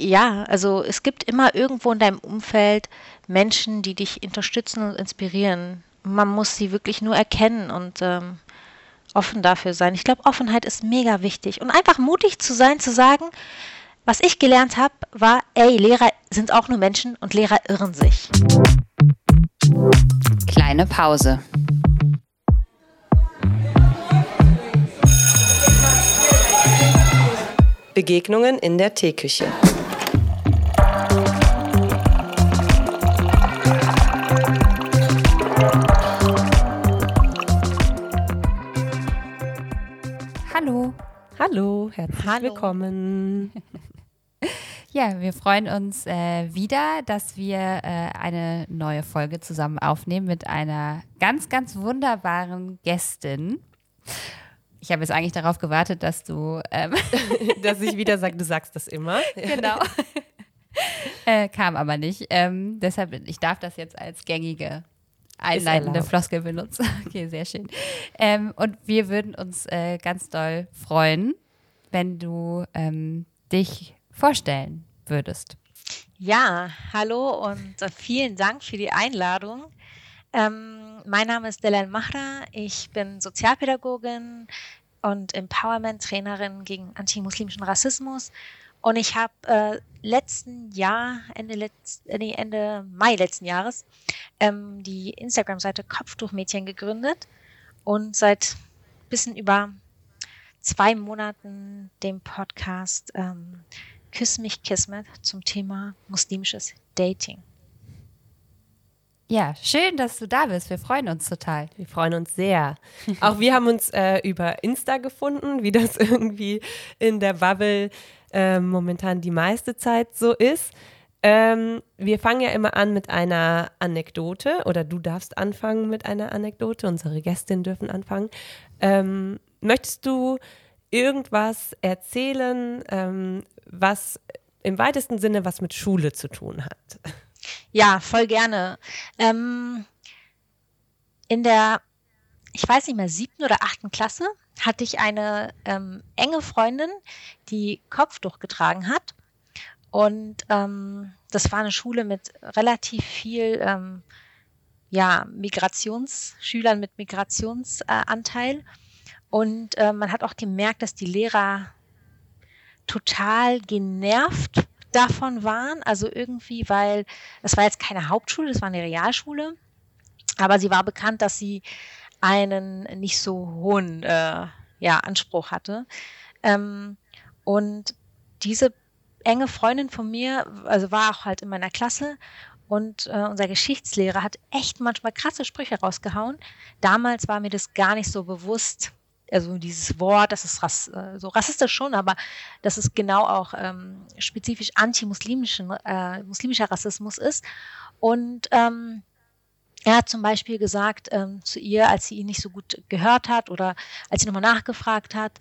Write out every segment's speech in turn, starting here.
Ja, also es gibt immer irgendwo in deinem Umfeld Menschen, die dich unterstützen und inspirieren. Man muss sie wirklich nur erkennen und ähm, offen dafür sein. Ich glaube, Offenheit ist mega wichtig. Und einfach mutig zu sein, zu sagen, was ich gelernt habe, war, ey, Lehrer sind auch nur Menschen und Lehrer irren sich. Kleine Pause. Begegnungen in der Teeküche. Hallo, herzlich Hallo. willkommen. Ja, wir freuen uns äh, wieder, dass wir äh, eine neue Folge zusammen aufnehmen mit einer ganz, ganz wunderbaren Gästin. Ich habe jetzt eigentlich darauf gewartet, dass du ähm, Dass ich wieder sage, du sagst das immer. genau. äh, kam aber nicht. Ähm, deshalb, ich darf das jetzt als gängige einleitende. Floskel benutzen. Okay, sehr schön. Ähm, und wir würden uns äh, ganz doll freuen, wenn du ähm, dich vorstellen würdest. Ja, hallo und äh, vielen Dank für die Einladung. Ähm, mein Name ist Delal Mahra. Ich bin Sozialpädagogin und Empowerment-Trainerin gegen antimuslimischen Rassismus. Und ich habe äh, letzten Jahr, Ende, letz, äh, nee, Ende Mai letzten Jahres, ähm, die Instagram-Seite Kopftuchmädchen gegründet und seit bisschen über zwei Monaten dem Podcast ähm, Küss mich Kismet zum Thema muslimisches Dating. Ja, schön, dass du da bist. Wir freuen uns total. Wir freuen uns sehr. Auch wir haben uns äh, über Insta gefunden, wie das irgendwie in der Bubble äh, momentan die meiste Zeit so ist. Ähm, wir fangen ja immer an mit einer Anekdote oder du darfst anfangen mit einer Anekdote. Unsere Gästinnen dürfen anfangen. Ähm, möchtest du irgendwas erzählen, ähm, was im weitesten Sinne was mit Schule zu tun hat? Ja, voll gerne. Ähm, in der, ich weiß nicht mehr, siebten oder achten Klasse hatte ich eine ähm, enge Freundin, die Kopftuch getragen hat. Und ähm, das war eine Schule mit relativ viel ähm, ja, Migrationsschülern mit Migrationsanteil. Und äh, man hat auch gemerkt, dass die Lehrer total genervt davon waren. Also irgendwie, weil es war jetzt keine Hauptschule, es war eine Realschule. Aber sie war bekannt, dass sie einen nicht so hohen äh, ja, Anspruch hatte. Ähm, und diese enge Freundin von mir, also war auch halt in meiner Klasse und äh, unser Geschichtslehrer hat echt manchmal krasse Sprüche rausgehauen. Damals war mir das gar nicht so bewusst, also dieses Wort, das ist rass, äh, so rassistisch schon, aber dass es genau auch ähm, spezifisch antimuslimischen, äh, muslimischer Rassismus ist. Und ähm, er hat zum Beispiel gesagt ähm, zu ihr, als sie ihn nicht so gut gehört hat oder als sie nochmal nachgefragt hat,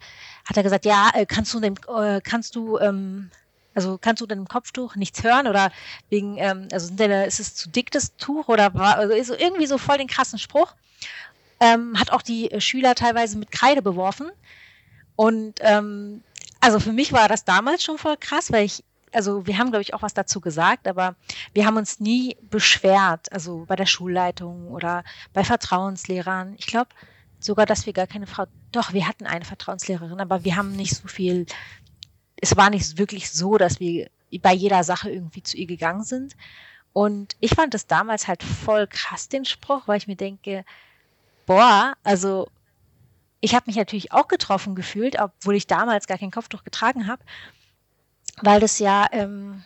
hat er gesagt, ja, äh, kannst du dem, äh, kannst du, ähm, also kannst du deinem Kopftuch nichts hören oder wegen, ähm, also ist es zu dick das Tuch oder war, also ist irgendwie so voll den krassen Spruch. Ähm, hat auch die äh, Schüler teilweise mit Kreide beworfen. Und ähm, also für mich war das damals schon voll krass, weil ich, also wir haben, glaube ich, auch was dazu gesagt, aber wir haben uns nie beschwert, also bei der Schulleitung oder bei Vertrauenslehrern. Ich glaube sogar, dass wir gar keine Frau, doch, wir hatten eine Vertrauenslehrerin, aber wir haben nicht so viel, es war nicht wirklich so, dass wir bei jeder Sache irgendwie zu ihr gegangen sind. Und ich fand das damals halt voll krass, den Spruch, weil ich mir denke, boah, also ich habe mich natürlich auch getroffen gefühlt, obwohl ich damals gar kein Kopftuch getragen habe, weil das ja, ähm,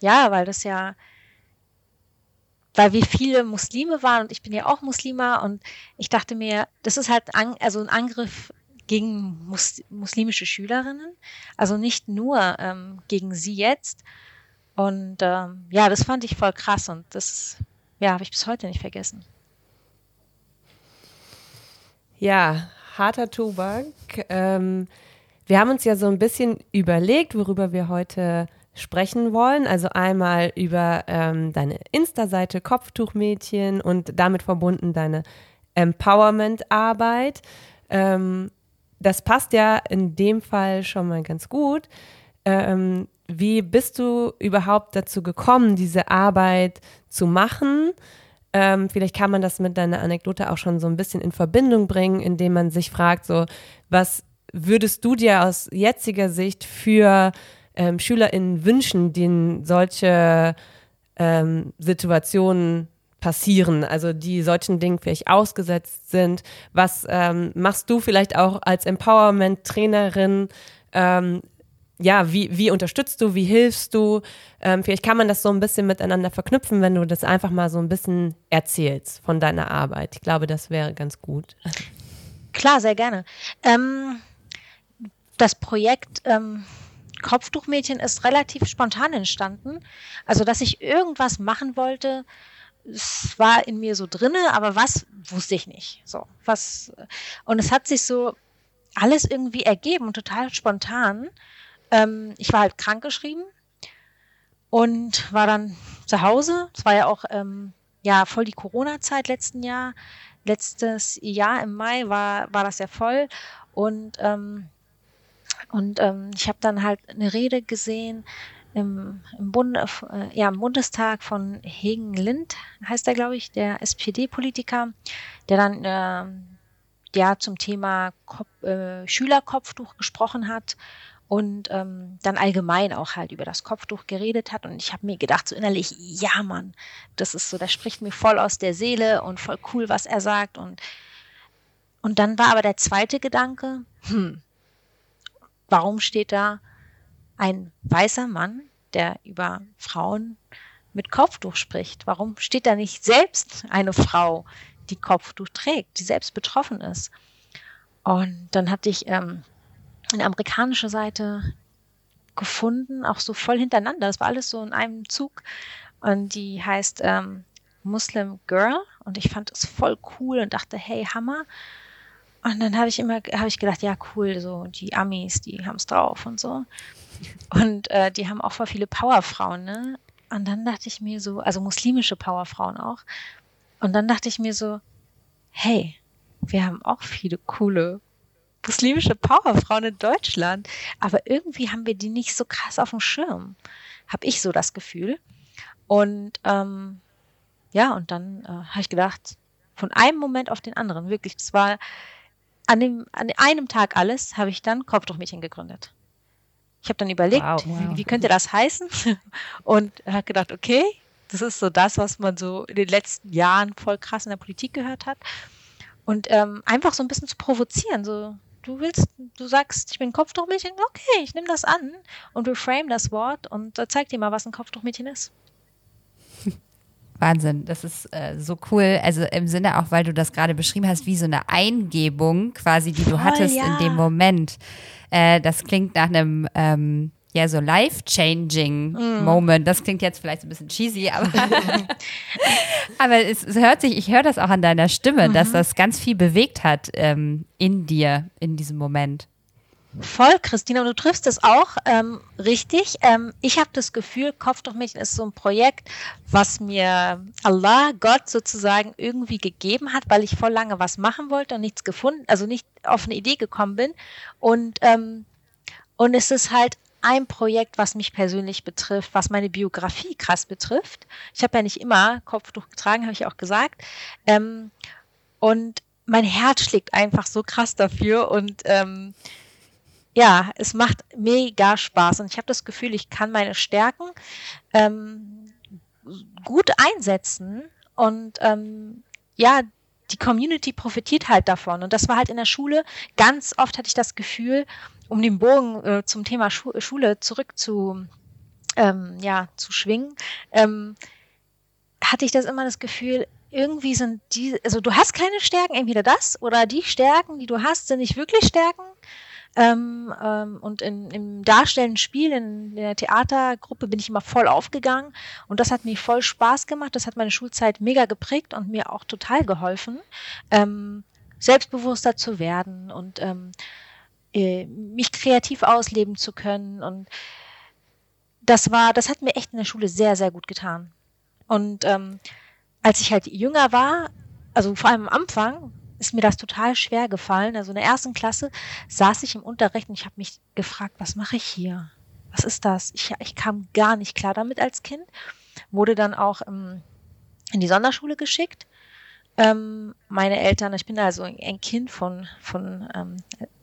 ja, weil das ja, weil wir viele Muslime waren und ich bin ja auch Muslima und ich dachte mir, das ist halt an, also ein Angriff gegen mus muslimische Schülerinnen, also nicht nur ähm, gegen sie jetzt. Und ähm, ja, das fand ich voll krass und das ja, habe ich bis heute nicht vergessen. Ja, harter Tobak. Ähm, wir haben uns ja so ein bisschen überlegt, worüber wir heute sprechen wollen. Also einmal über ähm, deine Insta-Seite Kopftuchmädchen und damit verbunden deine Empowerment-Arbeit. Ähm, das passt ja in dem Fall schon mal ganz gut. Ähm, wie bist du überhaupt dazu gekommen, diese Arbeit zu machen? Ähm, vielleicht kann man das mit deiner Anekdote auch schon so ein bisschen in Verbindung bringen, indem man sich fragt, so, was würdest du dir aus jetziger Sicht für ähm, SchülerInnen wünschen, denen solche ähm, Situationen passieren, also die solchen Dingen vielleicht ausgesetzt sind. Was ähm, machst du vielleicht auch als Empowerment-Trainerin? Ähm, ja, wie, wie unterstützt du, wie hilfst du? Ähm, vielleicht kann man das so ein bisschen miteinander verknüpfen, wenn du das einfach mal so ein bisschen erzählst von deiner Arbeit. Ich glaube, das wäre ganz gut. Klar, sehr gerne. Ähm, das Projekt ähm, Kopftuchmädchen ist relativ spontan entstanden. Also, dass ich irgendwas machen wollte, es war in mir so drinne, aber was wusste ich nicht. So, was und es hat sich so alles irgendwie ergeben und total spontan. Ähm, ich war halt krankgeschrieben und war dann zu Hause. Es war ja auch ähm, ja voll die Corona-Zeit letzten Jahr. Letztes Jahr im Mai war, war das ja voll. Und, ähm, und ähm, ich habe dann halt eine Rede gesehen im, im, Bund, äh, ja, im Bundestag von Hegen Lind, heißt er, glaube ich, der SPD-Politiker, der dann äh, ja zum Thema Kop äh, Schülerkopftuch gesprochen hat und ähm, dann allgemein auch halt über das Kopftuch geredet hat. Und ich habe mir gedacht, so innerlich, ja Mann, das ist so, das spricht mir voll aus der Seele und voll cool, was er sagt. Und, und dann war aber der zweite Gedanke, hm, warum steht da ein weißer Mann, der über Frauen mit Kopftuch spricht? Warum steht da nicht selbst eine Frau, die Kopftuch trägt, die selbst betroffen ist? Und dann hatte ich ähm, eine amerikanische Seite gefunden, auch so voll hintereinander. Das war alles so in einem Zug. Und die heißt ähm, Muslim Girl. Und ich fand es voll cool und dachte, hey, Hammer. Und dann habe ich immer, habe ich gedacht, ja, cool, so die Amis, die haben es drauf und so. Und äh, die haben auch voll viele Powerfrauen, ne? Und dann dachte ich mir so, also muslimische Powerfrauen auch. Und dann dachte ich mir so, hey, wir haben auch viele coole muslimische Powerfrauen in Deutschland. Aber irgendwie haben wir die nicht so krass auf dem Schirm. Habe ich so das Gefühl. Und ähm, ja, und dann äh, habe ich gedacht, von einem Moment auf den anderen, wirklich, das war an, dem, an einem Tag alles, habe ich dann Kopftuchmädchen gegründet. Ich habe dann überlegt, wow, wow. Wie, könnte das heißen? Und habe gedacht, okay, das ist so das, was man so in den letzten Jahren voll krass in der Politik gehört hat. Und ähm, einfach so ein bisschen zu provozieren, so du willst, du sagst, ich bin Kopftuchmädchen, okay, ich nehme das an und reframe das Wort und äh, zeig dir mal, was ein Kopftuchmädchen ist. Wahnsinn, das ist äh, so cool. Also im Sinne auch, weil du das gerade beschrieben hast, wie so eine Eingebung quasi, die du Voll, hattest ja. in dem Moment. Äh, das klingt nach einem ähm, ja so life-changing mm. Moment. Das klingt jetzt vielleicht ein bisschen cheesy, aber, aber es, es, hört sich, ich höre das auch an deiner Stimme, mhm. dass das ganz viel bewegt hat ähm, in dir in diesem Moment. Voll, Christina, und du triffst es auch ähm, richtig. Ähm, ich habe das Gefühl, Kopf durch Mädchen ist so ein Projekt, was mir Allah, Gott sozusagen irgendwie gegeben hat, weil ich voll lange was machen wollte und nichts gefunden, also nicht auf eine Idee gekommen bin. Und, ähm, und es ist halt ein Projekt, was mich persönlich betrifft, was meine Biografie krass betrifft. Ich habe ja nicht immer Kopftuch getragen, habe ich auch gesagt. Ähm, und mein Herz schlägt einfach so krass dafür und ähm, ja, es macht mega Spaß und ich habe das Gefühl, ich kann meine Stärken ähm, gut einsetzen und ähm, ja, die Community profitiert halt davon. Und das war halt in der Schule. Ganz oft hatte ich das Gefühl, um den Bogen äh, zum Thema Schu Schule zurück zu, ähm, ja, zu schwingen, ähm, hatte ich das immer das Gefühl, irgendwie sind die, also du hast keine Stärken, entweder das oder die Stärken, die du hast, sind nicht wirklich Stärken. Ähm, ähm, und in, im darstellenden Spiel, in, der Theatergruppe bin ich immer voll aufgegangen und das hat mir voll Spaß gemacht. Das hat meine Schulzeit mega geprägt und mir auch total geholfen, ähm, selbstbewusster zu werden und ähm, äh, mich kreativ ausleben zu können. Und das war, das hat mir echt in der Schule sehr, sehr gut getan. Und ähm, als ich halt jünger war, also vor allem am Anfang, ist mir das total schwer gefallen. Also in der ersten Klasse saß ich im Unterricht und ich habe mich gefragt, was mache ich hier? was ist das? Ich, ich kam gar nicht klar damit als Kind. Wurde dann auch ähm, in die Sonderschule geschickt. Ähm, meine Eltern, ich bin also ein Kind von, von ähm,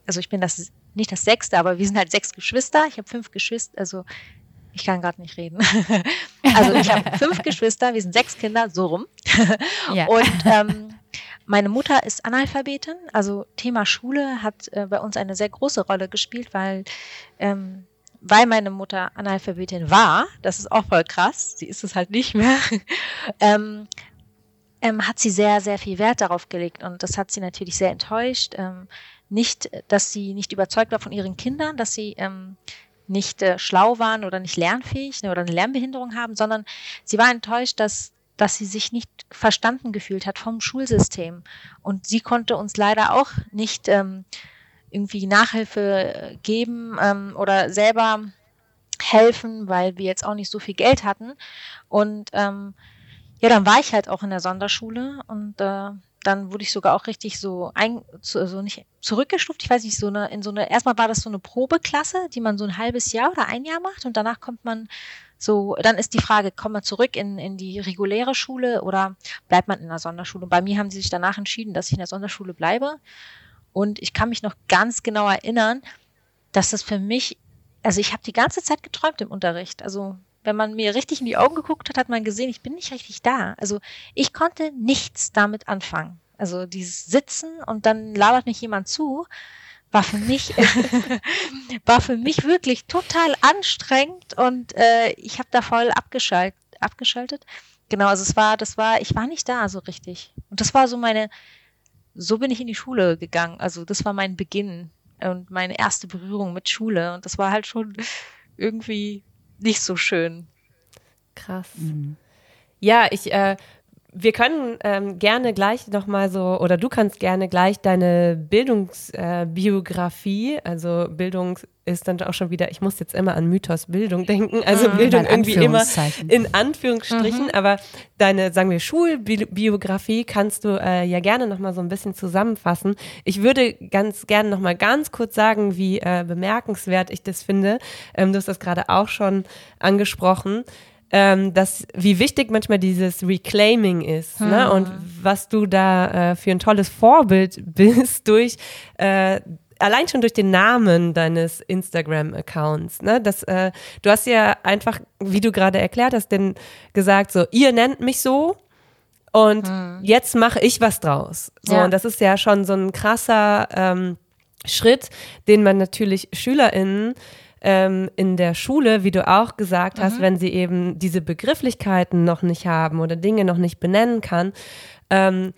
also ich bin das nicht das sechste, aber wir sind halt sechs Geschwister. Ich habe fünf Geschwister, also ich kann gerade nicht reden. also ich habe fünf Geschwister, wir sind sechs Kinder, so rum. ja. Und ähm, meine Mutter ist Analphabetin, also Thema Schule hat äh, bei uns eine sehr große Rolle gespielt, weil ähm, weil meine Mutter Analphabetin war, das ist auch voll krass, sie ist es halt nicht mehr, ähm, ähm, hat sie sehr, sehr viel Wert darauf gelegt und das hat sie natürlich sehr enttäuscht. Ähm, nicht, dass sie nicht überzeugt war von ihren Kindern, dass sie ähm, nicht äh, schlau waren oder nicht lernfähig ne, oder eine Lernbehinderung haben, sondern sie war enttäuscht, dass dass sie sich nicht verstanden gefühlt hat vom Schulsystem. Und sie konnte uns leider auch nicht ähm, irgendwie Nachhilfe geben ähm, oder selber helfen, weil wir jetzt auch nicht so viel Geld hatten. Und ähm, ja, dann war ich halt auch in der Sonderschule und äh, dann wurde ich sogar auch richtig so ein, so also nicht zurückgestuft. Ich weiß nicht, so eine, in so eine, erstmal war das so eine Probeklasse, die man so ein halbes Jahr oder ein Jahr macht und danach kommt man so, dann ist die Frage, kommt man zurück in, in die reguläre Schule oder bleibt man in der Sonderschule? Und bei mir haben sie sich danach entschieden, dass ich in der Sonderschule bleibe. Und ich kann mich noch ganz genau erinnern, dass das für mich, also ich habe die ganze Zeit geträumt im Unterricht. Also wenn man mir richtig in die Augen geguckt hat, hat man gesehen, ich bin nicht richtig da. Also ich konnte nichts damit anfangen. Also dieses Sitzen und dann labert mich jemand zu, war für mich war für mich wirklich total anstrengend und äh, ich habe da voll abgeschaltet, abgeschaltet. Genau, also es war, das war, ich war nicht da so richtig. Und das war so meine, so bin ich in die Schule gegangen. Also das war mein Beginn und meine erste Berührung mit Schule. Und das war halt schon irgendwie nicht so schön. Krass. Mhm. Ja, ich äh, wir können ähm, gerne gleich nochmal so, oder du kannst gerne gleich deine Bildungsbiografie, äh, also Bildung ist dann auch schon wieder, ich muss jetzt immer an Mythos Bildung denken, also mhm, Bildung irgendwie immer in Anführungsstrichen, mhm. aber deine, sagen wir, Schulbiografie kannst du äh, ja gerne nochmal so ein bisschen zusammenfassen. Ich würde ganz gerne nochmal ganz kurz sagen, wie äh, bemerkenswert ich das finde. Ähm, du hast das gerade auch schon angesprochen ähm, dass, wie wichtig manchmal dieses Reclaiming ist ne? hm. ne? und was du da äh, für ein tolles Vorbild bist durch äh, allein schon durch den Namen deines Instagram-Accounts. Ne? Das, äh, du hast ja einfach, wie du gerade erklärt hast, denn gesagt so, ihr nennt mich so und hm. jetzt mache ich was draus. So, ja. und das ist ja schon so ein krasser ähm, Schritt, den man natürlich SchülerInnen ähm, in der Schule, wie du auch gesagt hast, mhm. wenn sie eben diese Begrifflichkeiten noch nicht haben oder Dinge noch nicht benennen kann. Ähm,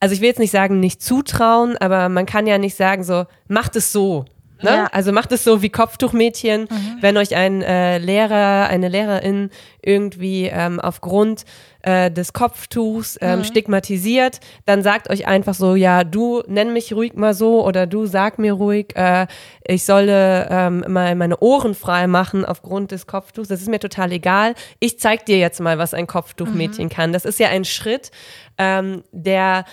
also ich will jetzt nicht sagen, nicht zutrauen, aber man kann ja nicht sagen so, macht es so. Ne? Ja. Also macht es so wie Kopftuchmädchen, mhm. wenn euch ein äh, Lehrer, eine Lehrerin irgendwie ähm, aufgrund äh, des Kopftuchs ähm, mhm. stigmatisiert, dann sagt euch einfach so, ja, du nenn mich ruhig mal so oder du sag mir ruhig, äh, ich solle ähm, mal meine Ohren frei machen aufgrund des Kopftuchs. Das ist mir total egal. Ich zeig dir jetzt mal, was ein Kopftuchmädchen mhm. kann. Das ist ja ein Schritt, ähm, der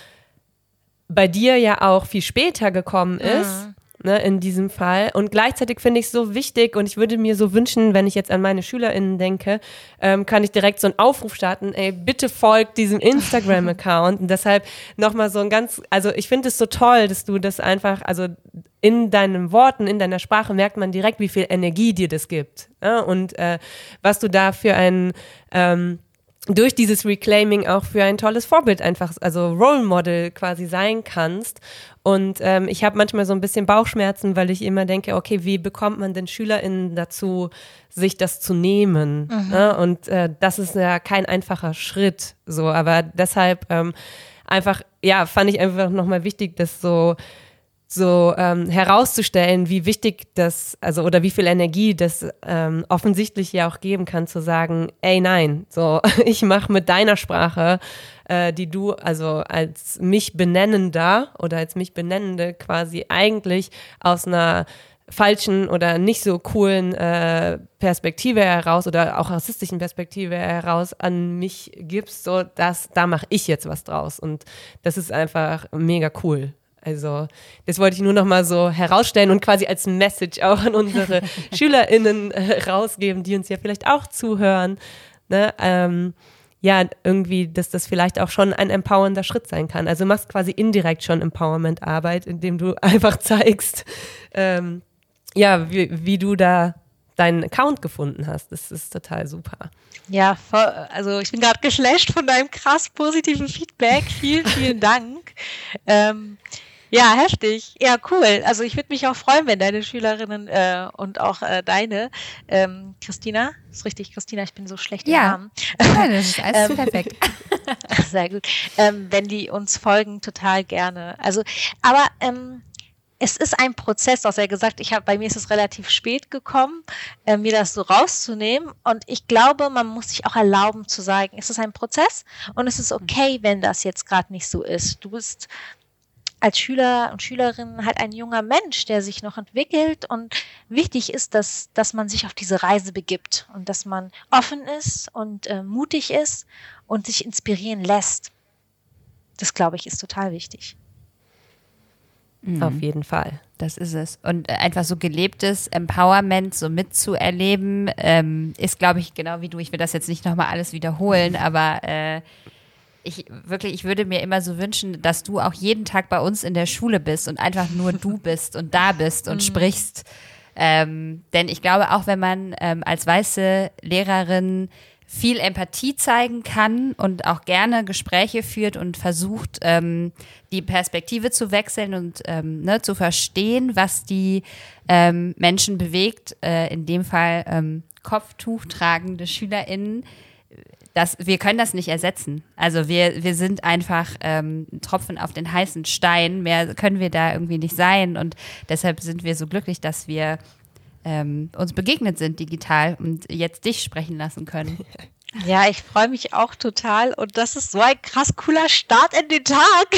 bei dir ja auch viel später gekommen ist. Mhm ne, in diesem Fall. Und gleichzeitig finde ich es so wichtig und ich würde mir so wünschen, wenn ich jetzt an meine SchülerInnen denke, ähm, kann ich direkt so einen Aufruf starten, ey, bitte folgt diesem Instagram-Account. und deshalb nochmal so ein ganz, also ich finde es so toll, dass du das einfach, also in deinen Worten, in deiner Sprache merkt man direkt, wie viel Energie dir das gibt. Ja? Und äh, was du da für ein ähm, durch dieses Reclaiming auch für ein tolles Vorbild einfach, also Role Model quasi sein kannst. Und ähm, ich habe manchmal so ein bisschen Bauchschmerzen, weil ich immer denke, okay, wie bekommt man denn SchülerInnen dazu, sich das zu nehmen? Mhm. Ne? Und äh, das ist ja kein einfacher Schritt, so. Aber deshalb ähm, einfach, ja, fand ich einfach nochmal wichtig, dass so so ähm, herauszustellen, wie wichtig das, also oder wie viel Energie das ähm, offensichtlich ja auch geben kann, zu sagen, ey nein, so ich mache mit deiner Sprache, äh, die du also als mich benennender oder als mich benennende quasi eigentlich aus einer falschen oder nicht so coolen äh, Perspektive heraus oder auch rassistischen Perspektive heraus an mich gibst, so dass da mache ich jetzt was draus und das ist einfach mega cool. Also das wollte ich nur noch mal so herausstellen und quasi als Message auch an unsere SchülerInnen äh, rausgeben, die uns ja vielleicht auch zuhören. Ne? Ähm, ja, irgendwie, dass das vielleicht auch schon ein empowernder Schritt sein kann. Also du machst quasi indirekt schon Empowerment-Arbeit, indem du einfach zeigst, ähm, ja, wie, wie du da deinen Account gefunden hast. Das ist total super. Ja, voll, also ich bin gerade geschlecht von deinem krass positiven Feedback. Vielen, vielen Dank. Ähm, ja, heftig. Ja, cool. Also ich würde mich auch freuen, wenn deine Schülerinnen äh, und auch äh, deine, ähm, Christina, ist richtig, Christina, ich bin so schlecht im Ja. Namen. Nein, das ist alles Ähm, perfekt. Sehr gut. Ähm, wenn die uns folgen, total gerne. Also, aber ähm, es ist ein Prozess, was er gesagt, ich habe bei mir ist es relativ spät gekommen, äh, mir das so rauszunehmen. Und ich glaube, man muss sich auch erlauben zu sagen, es ist ein Prozess und es ist okay, wenn das jetzt gerade nicht so ist. Du bist als Schüler und Schülerin halt ein junger Mensch, der sich noch entwickelt und wichtig ist, dass, dass man sich auf diese Reise begibt und dass man offen ist und äh, mutig ist und sich inspirieren lässt. Das glaube ich ist total wichtig. Auf jeden Fall. Das ist es. Und äh, einfach so gelebtes Empowerment so mitzuerleben, ähm, ist, glaube ich, genau wie du. Ich will das jetzt nicht nochmal alles wiederholen, aber äh, ich wirklich, ich würde mir immer so wünschen, dass du auch jeden Tag bei uns in der Schule bist und einfach nur du bist und da bist und sprichst. Ähm, denn ich glaube, auch wenn man ähm, als weiße Lehrerin viel Empathie zeigen kann und auch gerne Gespräche führt und versucht, ähm, die Perspektive zu wechseln und ähm, ne, zu verstehen, was die ähm, Menschen bewegt, äh, in dem Fall ähm, Kopftuch tragende SchülerInnen, das, wir können das nicht ersetzen. Also wir, wir sind einfach ähm, Tropfen auf den heißen Stein. Mehr können wir da irgendwie nicht sein. Und deshalb sind wir so glücklich, dass wir ähm, uns begegnet sind digital und jetzt dich sprechen lassen können. Ja, ich freue mich auch total und das ist so ein krass cooler Start in den Tag.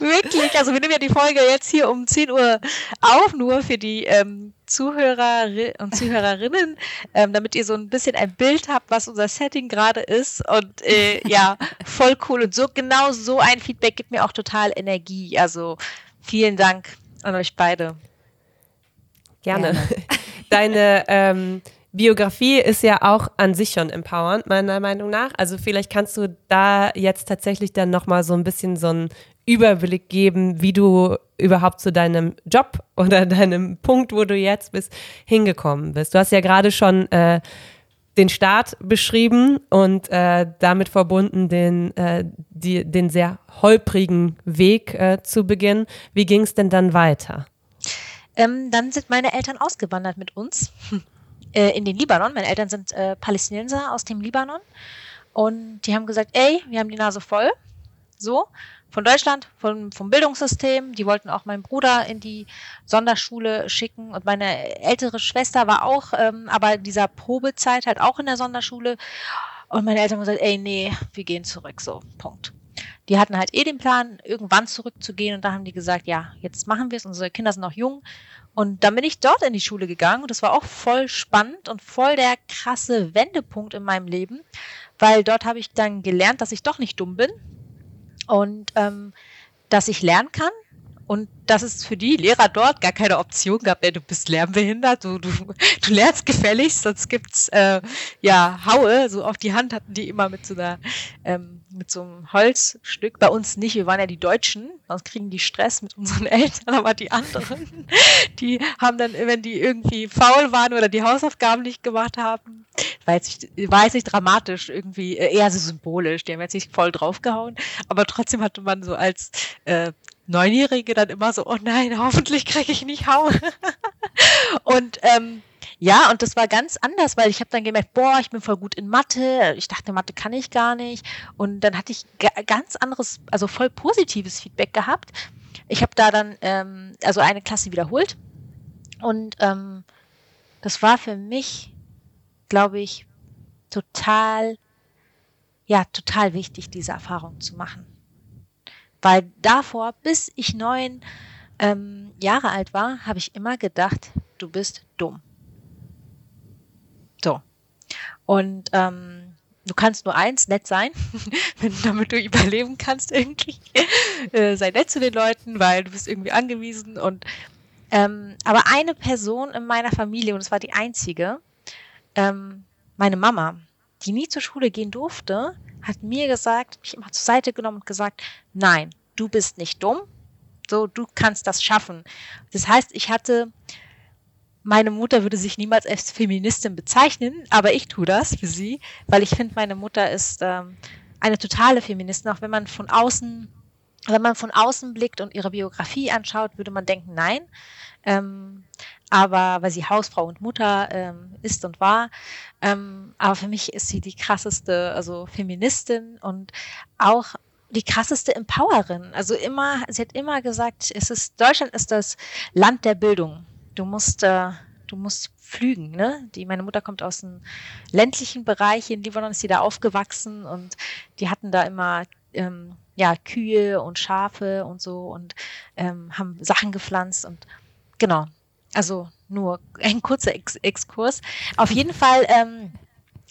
Wirklich, also wir nehmen ja die Folge jetzt hier um 10 Uhr auf, nur für die ähm, Zuhörer und Zuhörerinnen, ähm, damit ihr so ein bisschen ein Bild habt, was unser Setting gerade ist und äh, ja, voll cool und so genau so ein Feedback gibt mir auch total Energie. Also vielen Dank an euch beide. Gerne. Gerne. Deine ähm, Biografie ist ja auch an sich schon empowernd, meiner Meinung nach. Also vielleicht kannst du da jetzt tatsächlich dann nochmal so ein bisschen so einen Überblick geben, wie du überhaupt zu deinem Job oder deinem Punkt, wo du jetzt bist, hingekommen bist. Du hast ja gerade schon äh, den Start beschrieben und äh, damit verbunden den, äh, die, den sehr holprigen Weg äh, zu Beginn. Wie ging es denn dann weiter? Ähm, dann sind meine Eltern ausgewandert mit uns äh, in den Libanon. Meine Eltern sind äh, Palästinenser aus dem Libanon. Und die haben gesagt, ey, wir haben die Nase voll. So, von Deutschland, von, vom Bildungssystem. Die wollten auch meinen Bruder in die Sonderschule schicken. Und meine ältere Schwester war auch, ähm, aber in dieser Probezeit halt auch in der Sonderschule. Und meine Eltern haben gesagt, ey, nee, wir gehen zurück. So, Punkt. Die hatten halt eh den Plan, irgendwann zurückzugehen. Und da haben die gesagt, ja, jetzt machen wir es. Unsere Kinder sind noch jung. Und dann bin ich dort in die Schule gegangen und das war auch voll spannend und voll der krasse Wendepunkt in meinem Leben, weil dort habe ich dann gelernt, dass ich doch nicht dumm bin und ähm, dass ich lernen kann und dass es für die Lehrer dort gar keine Option gab, ey, du bist lernbehindert, du, du, du lernst gefälligst, sonst gibt's äh, ja Haue, so auf die Hand hatten die immer mit so einer ähm, mit so einem Holzstück. Bei uns nicht, wir waren ja die Deutschen, sonst kriegen die Stress mit unseren Eltern, aber die anderen, die haben dann, wenn die irgendwie faul waren oder die Hausaufgaben nicht gemacht haben, war jetzt nicht, war jetzt nicht dramatisch, irgendwie äh, eher so symbolisch, die haben jetzt nicht voll draufgehauen, aber trotzdem hatte man so als äh, Neunjährige dann immer so, oh nein, hoffentlich kriege ich nicht Haue. und ähm, ja, und das war ganz anders, weil ich habe dann gemerkt, boah, ich bin voll gut in Mathe. Ich dachte, Mathe kann ich gar nicht. Und dann hatte ich ga ganz anderes, also voll positives Feedback gehabt. Ich habe da dann ähm, also eine Klasse wiederholt. Und ähm, das war für mich, glaube ich, total, ja, total wichtig, diese Erfahrung zu machen. Weil davor, bis ich neun ähm, Jahre alt war, habe ich immer gedacht, du bist dumm. Und ähm, du kannst nur eins, nett sein, damit du überleben kannst irgendwie. Äh, sei nett zu den Leuten, weil du bist irgendwie angewiesen und ähm, aber eine Person in meiner Familie, und es war die einzige, ähm, meine Mama, die nie zur Schule gehen durfte, hat mir gesagt, mich immer zur Seite genommen und gesagt, nein, du bist nicht dumm, so, du kannst das schaffen. Das heißt, ich hatte, meine Mutter würde sich niemals als Feministin bezeichnen, aber ich tue das für sie, weil ich finde, meine Mutter ist ähm, eine totale Feministin, auch wenn man von außen, wenn man von außen blickt und ihre Biografie anschaut, würde man denken, nein. Ähm, aber weil sie Hausfrau und Mutter ähm, ist und war. Ähm, aber für mich ist sie die krasseste, also Feministin und auch die krasseste Empowerin. Also immer, sie hat immer gesagt, es ist, Deutschland ist das Land der Bildung. Du musst, äh, du musst flügen, ne? Die, meine Mutter kommt aus dem ländlichen Bereich, in Libanon ist sie da aufgewachsen und die hatten da immer, ähm, ja, Kühe und Schafe und so und ähm, haben Sachen gepflanzt und genau. Also nur ein kurzer Ex Exkurs. Auf jeden Fall, ähm,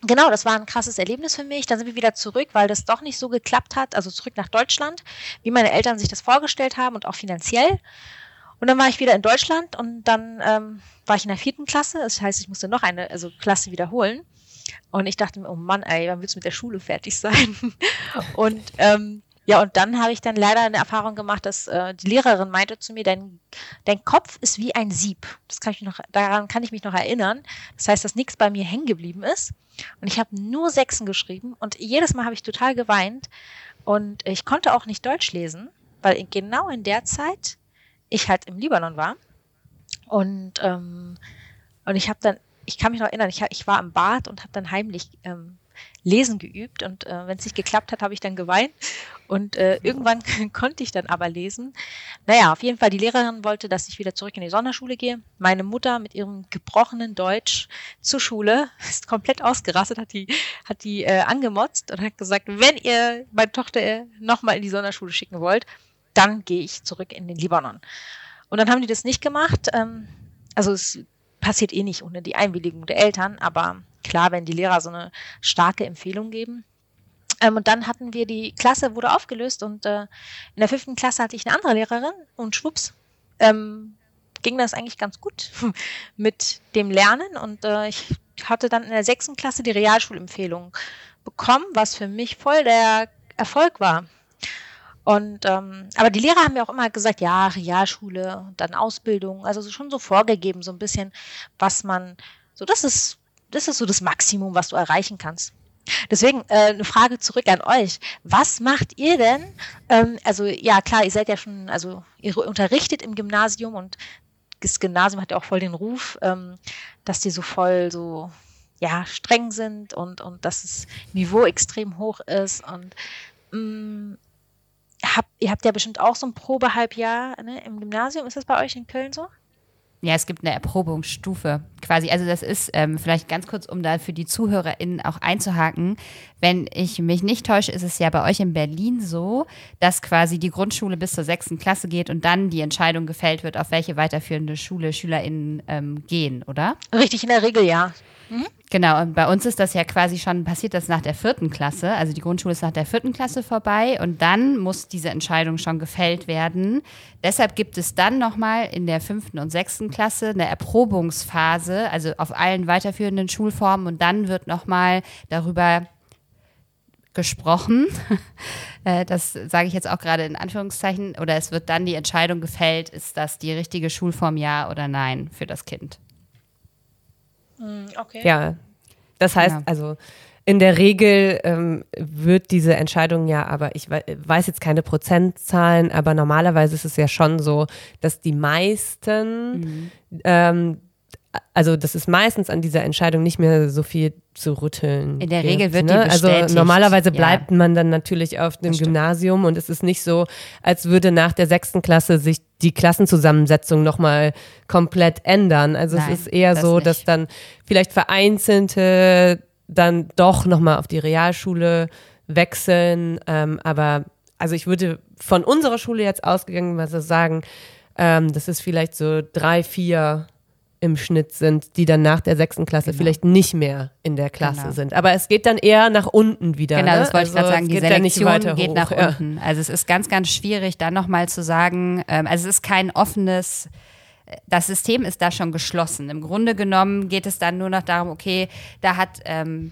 genau, das war ein krasses Erlebnis für mich. Dann sind wir wieder zurück, weil das doch nicht so geklappt hat, also zurück nach Deutschland, wie meine Eltern sich das vorgestellt haben und auch finanziell. Und dann war ich wieder in Deutschland und dann ähm, war ich in der vierten Klasse. Das heißt, ich musste noch eine also Klasse wiederholen. Und ich dachte mir, oh Mann, ey, wann willst du mit der Schule fertig sein? und ähm, ja, und dann habe ich dann leider eine Erfahrung gemacht, dass äh, die Lehrerin meinte zu mir, dein, dein Kopf ist wie ein Sieb. Das kann ich noch, daran kann ich mich noch erinnern. Das heißt, dass nichts bei mir hängen geblieben ist. Und ich habe nur Sechsen geschrieben und jedes Mal habe ich total geweint. Und ich konnte auch nicht Deutsch lesen, weil genau in der Zeit ich halt im Libanon war. Und, ähm, und ich habe dann, ich kann mich noch erinnern, ich, ich war im Bad und habe dann heimlich ähm, Lesen geübt und äh, wenn es nicht geklappt hat, habe ich dann geweint und äh, irgendwann konnte ich dann aber lesen. Naja, auf jeden Fall, die Lehrerin wollte, dass ich wieder zurück in die Sonderschule gehe. Meine Mutter mit ihrem gebrochenen Deutsch zur Schule ist komplett ausgerastet, hat die, hat die äh, angemotzt und hat gesagt, wenn ihr meine Tochter äh, nochmal in die Sonderschule schicken wollt, dann gehe ich zurück in den Libanon. Und dann haben die das nicht gemacht. Ähm, also es passiert eh nicht ohne die Einwilligung der Eltern, aber klar, wenn die Lehrer so eine starke Empfehlung geben. Ähm, und dann hatten wir die Klasse wurde aufgelöst und äh, in der fünften Klasse hatte ich eine andere Lehrerin und schwupps ähm, ging das eigentlich ganz gut mit dem Lernen und äh, ich hatte dann in der sechsten Klasse die Realschulempfehlung bekommen, was für mich voll der Erfolg war. Und ähm, aber die Lehrer haben mir auch immer gesagt, ja, Realschule dann Ausbildung, also schon so vorgegeben, so ein bisschen, was man, so das ist, das ist so das Maximum, was du erreichen kannst. Deswegen äh, eine Frage zurück an euch. Was macht ihr denn? Ähm, also ja, klar, ihr seid ja schon, also ihr unterrichtet im Gymnasium und das Gymnasium hat ja auch voll den Ruf, ähm, dass die so voll so ja streng sind und und dass das Niveau extrem hoch ist und mh, mm, hab, ihr habt ja bestimmt auch so ein Probehalbjahr ne, im Gymnasium. Ist das bei euch in Köln so? Ja, es gibt eine Erprobungsstufe quasi. Also das ist ähm, vielleicht ganz kurz, um da für die ZuhörerInnen auch einzuhaken. Wenn ich mich nicht täusche, ist es ja bei euch in Berlin so, dass quasi die Grundschule bis zur sechsten Klasse geht und dann die Entscheidung gefällt wird, auf welche weiterführende Schule SchülerInnen ähm, gehen, oder? Richtig, in der Regel ja. Genau, und bei uns ist das ja quasi schon passiert, das nach der vierten Klasse. Also die Grundschule ist nach der vierten Klasse vorbei und dann muss diese Entscheidung schon gefällt werden. Deshalb gibt es dann nochmal in der fünften und sechsten Klasse eine Erprobungsphase, also auf allen weiterführenden Schulformen und dann wird nochmal darüber gesprochen. Äh, das sage ich jetzt auch gerade in Anführungszeichen. Oder es wird dann die Entscheidung gefällt, ist das die richtige Schulform ja oder nein für das Kind. Hm, okay. Ja, das heißt ja. also, in der Regel ähm, wird diese Entscheidung ja, aber ich weiß jetzt keine Prozentzahlen, aber normalerweise ist es ja schon so, dass die meisten mhm. ähm, also das ist meistens an dieser Entscheidung nicht mehr so viel zu rütteln. In der gibt, Regel wird ne? die Also normalerweise bleibt ja. man dann natürlich auf dem Gymnasium und es ist nicht so, als würde nach der sechsten Klasse sich die Klassenzusammensetzung nochmal komplett ändern. Also Nein, es ist eher so, nicht. dass dann vielleicht Vereinzelte dann doch nochmal auf die Realschule wechseln. Ähm, aber also ich würde von unserer Schule jetzt ausgegangen was sagen, ähm, das ist vielleicht so drei, vier im Schnitt sind, die dann nach der sechsten Klasse Genau. vielleicht nicht mehr in der Klasse Genau. sind. Aber es geht dann eher nach unten wieder. Genau, ne? das wollte ich gerade Also sagen. es Die geht Selektion weiter geht hoch. nach ja. unten. Also es ist ganz, ganz schwierig, dann nochmal zu sagen, ähm, also es ist kein offenes, äh, das System ist da schon geschlossen. Im Grunde genommen geht es dann nur noch darum, okay, da hat, ähm,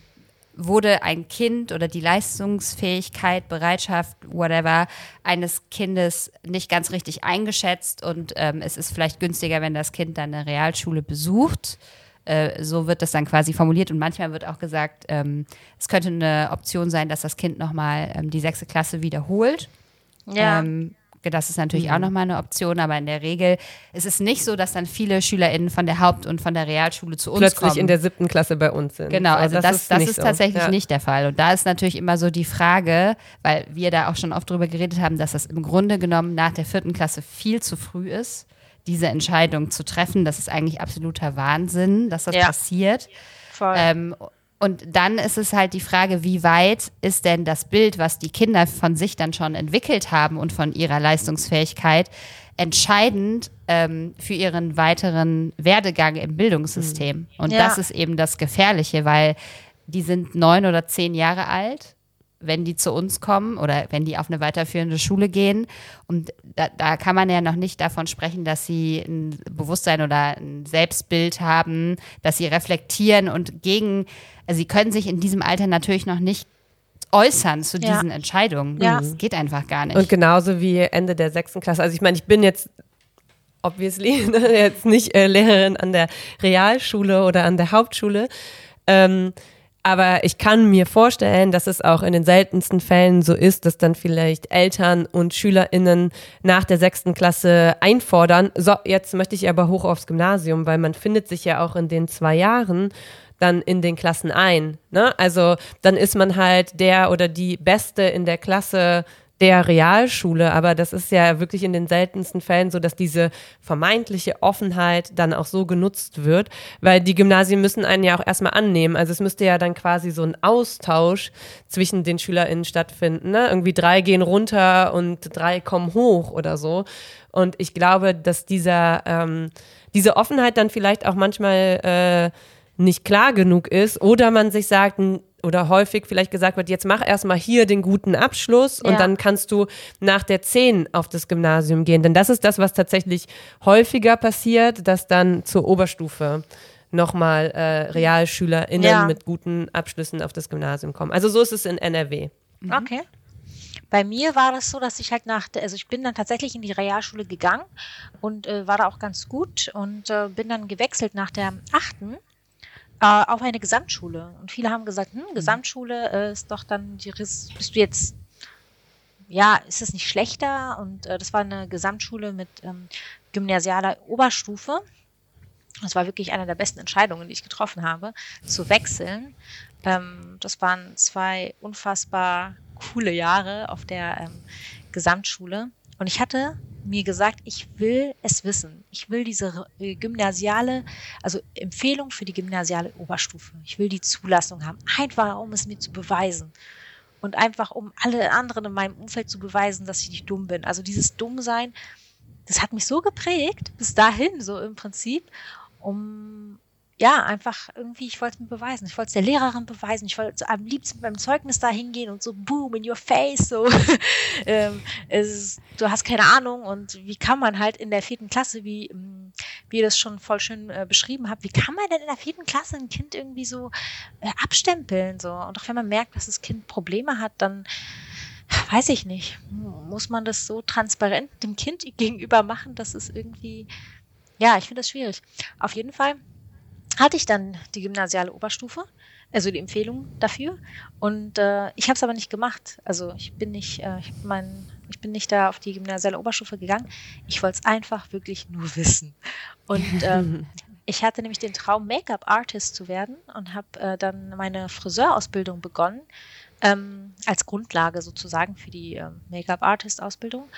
wurde ein Kind oder die Leistungsfähigkeit, Bereitschaft, whatever, eines Kindes nicht ganz richtig eingeschätzt und ähm, es ist vielleicht günstiger, wenn das Kind dann eine Realschule besucht. Äh, so wird das dann quasi formuliert und manchmal wird auch gesagt, ähm, es könnte eine Option sein, dass das Kind nochmal ähm, die sechste Klasse wiederholt. Ja. Ähm, das ist natürlich auch nochmal eine Option, aber in der Regel ist es nicht so, dass dann viele SchülerInnen von der Haupt- und von der Realschule zu uns Plötzlich kommen. in der siebten Klasse bei uns sind. Genau, So, also das, das, nicht ist so. tatsächlich ja. nicht der Fall. Und da ist natürlich immer so die Frage, weil wir da auch schon oft drüber geredet haben, dass das im Grunde genommen nach der vierten Klasse viel zu früh ist, diese Entscheidung zu treffen. Das ist eigentlich absoluter Wahnsinn, dass das Ja. passiert. Voll. Ähm, und dann ist es halt die Frage, wie weit ist denn das Bild, was die Kinder von sich dann schon entwickelt haben und von ihrer Leistungsfähigkeit, entscheidend ähm, für ihren weiteren Werdegang im Bildungssystem. Und Ja. das ist eben das Gefährliche, weil die sind neun oder zehn Jahre alt, wenn die zu uns kommen oder wenn die auf eine weiterführende Schule gehen. Und da, da kann man ja noch nicht davon sprechen, dass sie ein Bewusstsein oder ein Selbstbild haben, dass sie reflektieren und gegen, also sie können sich in diesem Alter natürlich noch nicht äußern zu Ja. diesen Entscheidungen. Ja. Das geht einfach gar nicht. Und genauso wie Ende der sechsten Klasse. Also ich meine, ich bin jetzt obviously ne, jetzt nicht äh, Lehrerin an der Realschule oder an der Hauptschule. Ähm, aber ich kann mir vorstellen, dass es auch in den seltensten Fällen so ist, dass dann vielleicht Eltern und SchülerInnen nach der sechsten Klasse einfordern. So, jetzt möchte ich aber hoch aufs Gymnasium, weil man findet sich ja auch in den zwei Jahren dann in den Klassen ein. Ne? Also dann ist man halt der oder die Beste in der Klasse der Realschule, aber das ist ja wirklich in den seltensten Fällen so, dass diese vermeintliche Offenheit dann auch so genutzt wird, weil die Gymnasien müssen einen ja auch erstmal annehmen. Also es müsste ja dann quasi so ein Austausch zwischen den SchülerInnen stattfinden. Ne? Irgendwie drei gehen runter und drei kommen hoch oder so. Und ich glaube, dass dieser, ähm, diese Offenheit dann vielleicht auch manchmal äh, nicht klar genug ist oder man sich sagt, oder häufig vielleicht gesagt wird, jetzt mach erstmal hier den guten Abschluss und Ja. dann kannst du nach der 10 auf das Gymnasium gehen. Denn das ist das, was tatsächlich häufiger passiert, dass dann zur Oberstufe nochmal äh, RealschülerInnen Ja. mit guten Abschlüssen auf das Gymnasium kommen. Also so ist es in NRW. Okay. Bei mir war das so, dass ich halt nach, der, also ich bin dann tatsächlich in die Realschule gegangen und äh, war da auch ganz gut und äh, bin dann gewechselt nach der achten äh, auf eine Gesamtschule. Und viele haben gesagt, hm, Gesamtschule äh, ist doch dann die Riss, bist du jetzt, ja, ist es nicht schlechter? Und äh, das war eine Gesamtschule mit ähm, gymnasialer Oberstufe. Das war wirklich eine der besten Entscheidungen, die ich getroffen habe, zu wechseln. Ähm, das waren zwei unfassbar coole Jahre auf der ähm, Gesamtschule. Und ich hatte mir gesagt, ich will es wissen. Ich will diese äh, gymnasiale, also Empfehlung für die gymnasiale Oberstufe. Ich will die Zulassung haben. Einfach, um es mir zu beweisen. Und einfach, um alle anderen in meinem Umfeld zu beweisen, dass ich nicht dumm bin. Also dieses Dummsein, das hat mich so geprägt, bis dahin, so im Prinzip, um ja, einfach irgendwie, ich wollte es mir beweisen. Ich wollte es der Lehrerin beweisen. Ich wollte am liebsten mit meinem Zeugnis da hingehen und so, boom, in your face, so. ähm, ist, du hast keine Ahnung und wie kann man halt in der vierten Klasse, wie, ähm, wie ihr das schon voll schön äh, beschrieben habt, wie kann man denn in der vierten Klasse ein Kind irgendwie so äh, abstempeln, so. Und auch wenn man merkt, dass das Kind Probleme hat, dann weiß ich nicht, muss man das so transparent dem Kind gegenüber machen, dass es irgendwie, ja, ich finde das schwierig. Auf jeden Fall hatte ich dann die gymnasiale Oberstufe, also die Empfehlung dafür. Und äh, ich habe es aber nicht gemacht. Also ich bin nicht, äh, ich, mein, ich bin nicht da auf die gymnasiale Oberstufe gegangen. Ich wollte es einfach wirklich nur wissen. Und ähm, ich hatte nämlich den Traum, Make-up-Artist zu werden und habe äh, dann meine Friseurausbildung begonnen, ähm, als Grundlage sozusagen für die äh, Make-up-Artist-Ausbildung.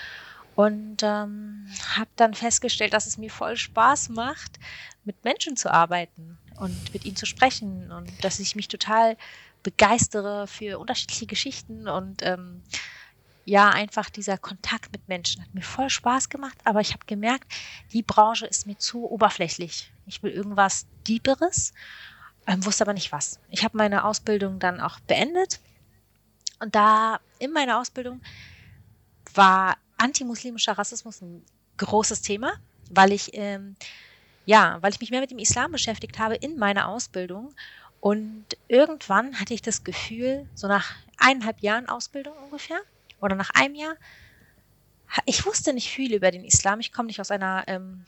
Und ähm, habe dann festgestellt, dass es mir voll Spaß macht, mit Menschen zu arbeiten und mit ihnen zu sprechen und dass ich mich total begeistere für unterschiedliche Geschichten und ähm, ja, einfach dieser Kontakt mit Menschen hat mir voll Spaß gemacht, aber ich habe gemerkt, die Branche ist mir zu oberflächlich. Ich will irgendwas Deeperes, ähm, wusste aber nicht was. Ich habe meine Ausbildung dann auch beendet. Und da in meiner Ausbildung war antimuslimischer Rassismus ein großes Thema, weil ich ähm, ja, weil ich mich mehr mit dem Islam beschäftigt habe in meiner Ausbildung. Und irgendwann hatte ich das Gefühl, so nach eineinhalb Jahren Ausbildung ungefähr oder nach einem Jahr, ich wusste nicht viel über den Islam. Ich komme nicht aus einer ähm,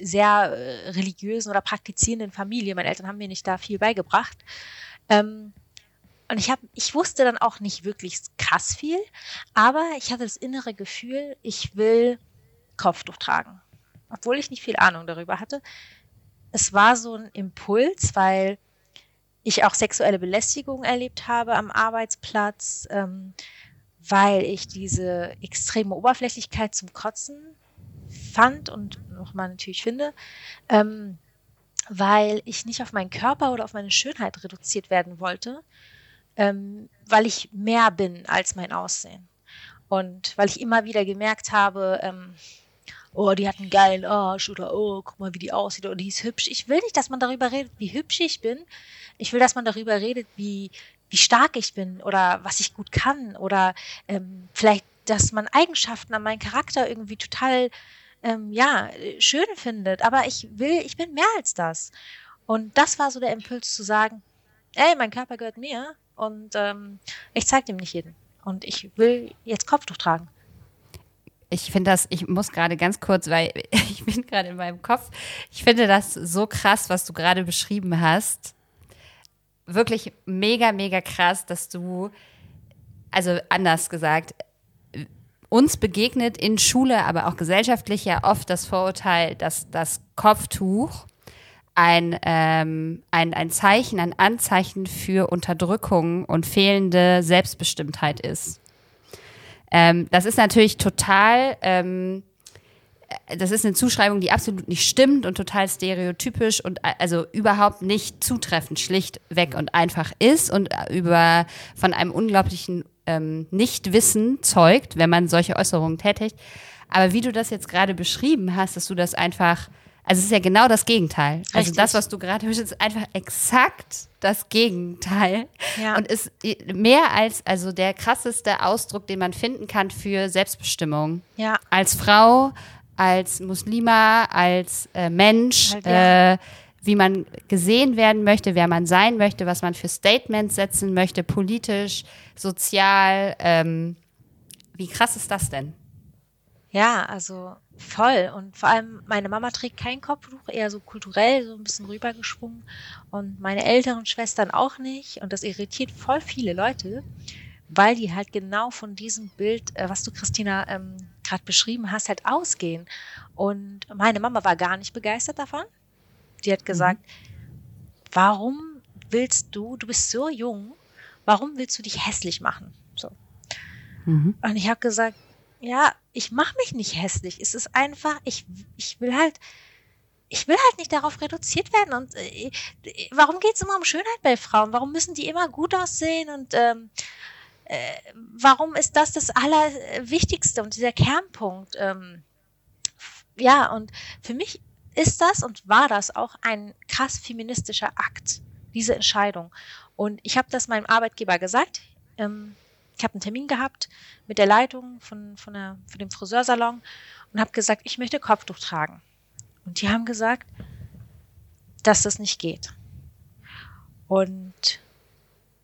sehr äh, religiösen oder praktizierenden Familie. Meine Eltern haben mir nicht da viel beigebracht. Ähm, und ich, hab, ich wusste dann auch nicht wirklich krass viel, aber ich hatte das innere Gefühl, ich will Kopftuch tragen. Obwohl ich nicht viel Ahnung darüber hatte. Es war so ein Impuls, weil ich auch sexuelle Belästigung erlebt habe am Arbeitsplatz. Ähm, weil ich diese extreme Oberflächlichkeit zum Kotzen fand und nochmal natürlich finde, ähm, weil ich nicht auf meinen Körper oder auf meine Schönheit reduziert werden wollte, ähm, weil ich mehr bin als mein Aussehen. Und weil ich immer wieder gemerkt habe, ähm, oh, die hat einen geilen Arsch oder oh, guck mal, wie die aussieht oder die ist hübsch. Ich will nicht, dass man darüber redet, wie hübsch ich bin. Ich will, dass man darüber redet, wie wie stark ich bin oder was ich gut kann oder ähm, vielleicht, dass man Eigenschaften an meinem Charakter irgendwie total ähm, ja schön findet. Aber ich will, ich bin mehr als das. Und das war so der Impuls zu sagen, ey, mein Körper gehört mir und ähm, ich zeige dem nicht jeden. Und ich will jetzt Kopftuch tragen. Ich finde das, ich muss gerade ganz kurz, weil ich bin gerade in meinem Kopf, ich finde das so krass, was du gerade beschrieben hast wirklich mega, mega krass, dass du, also anders gesagt, uns begegnet in Schule, aber auch gesellschaftlich ja oft das Vorurteil, dass das Kopftuch ein, ähm, ein, ein Zeichen, ein Anzeichen für Unterdrückung und fehlende Selbstbestimmtheit ist. Ähm, das ist natürlich total ähm, das ist eine Zuschreibung, die absolut nicht stimmt und total stereotypisch und äh, also überhaupt nicht zutreffend, schlichtweg und einfach ist und über von einem unglaublichen ähm, Nichtwissen zeugt, wenn man solche Äußerungen tätigt. Aber wie du das jetzt gerade beschrieben hast, dass du das einfach, also es ist ja genau das Gegenteil. Also Richtig. Also das, was du gerade hörst, ist einfach exakt das Gegenteil ja. und ist mehr als also der krasseste Ausdruck, den man finden kann für Selbstbestimmung. Ja. Als Frau, als Muslima, als äh, Mensch, halt, ja. äh, wie man gesehen werden möchte, wer man sein möchte, was man für Statements setzen möchte, politisch, sozial. Ähm, wie krass ist das denn? Ja, also voll. Und vor allem meine Mama trägt kein Kopftuch, eher so kulturell, so ein bisschen rübergeschwungen. Und meine älteren Schwestern auch nicht. Und das irritiert voll viele Leute, weil die halt genau von diesem Bild, äh, was du, Christina, ähm, gerade beschrieben hast, halt ausgehen. Und meine Mama war gar nicht begeistert davon. Die hat gesagt, mhm. warum willst du, du bist so jung, warum willst du dich hässlich machen? So. Mhm. Und ich habe gesagt, ja, ich mache mich nicht hässlich. Es ist einfach, ich, ich will halt, ich will halt nicht darauf reduziert werden. Und äh, warum geht es immer um Schönheit bei Frauen? Warum müssen die immer gut aussehen? Und ähm, äh, warum ist das das Allerwichtigste und dieser Kernpunkt? Ähm, ja, und für mich ist das und war das auch ein krass feministischer Akt, diese Entscheidung. Und ich habe das meinem Arbeitgeber gesagt. Ähm, ich habe einen Termin gehabt mit der Leitung von, von, der, von dem Friseursalon und habe gesagt, ich möchte Kopftuch tragen. Und die haben gesagt, dass das nicht geht. Und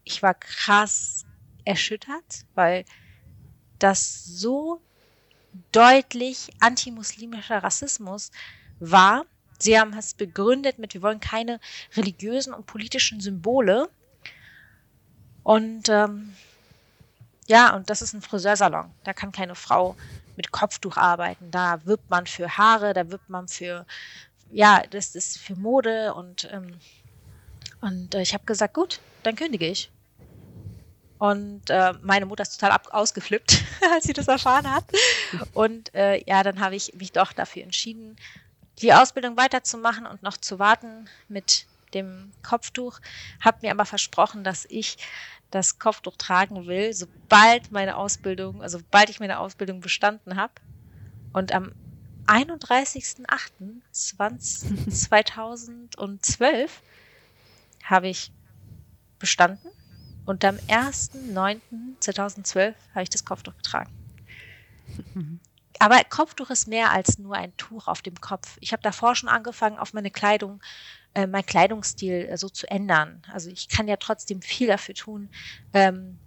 ich war krass erschüttert, weil das so deutlich antimuslimischer Rassismus war. Sie haben es begründet mit, wir wollen keine religiösen und politischen Symbole. Und ähm, ja, und das ist ein Friseursalon. Da kann keine Frau mit Kopftuch arbeiten. Da wirbt man für Haare, da wirbt man für, ja, das ist für Mode und, ähm, und äh, ich habe gesagt, gut, dann kündige ich. Und äh, meine Mutter ist total ausgeflippt, als sie das erfahren hat. Und äh, ja, dann habe ich mich doch dafür entschieden, die Ausbildung weiterzumachen und noch zu warten mit dem Kopftuch. Habe mir aber versprochen, dass ich das Kopftuch tragen will, sobald meine Ausbildung, also sobald ich meine Ausbildung bestanden habe. Und am 31.08.2012 habe ich bestanden und am 1.9.2012 habe ich das Kopftuch getragen. Aber Kopftuch ist mehr als nur ein Tuch auf dem Kopf. Ich habe davor schon angefangen, auf meine Kleidung, äh, mein Kleidungsstil äh, so zu ändern. Also ich kann ja trotzdem viel dafür tun. Ähm,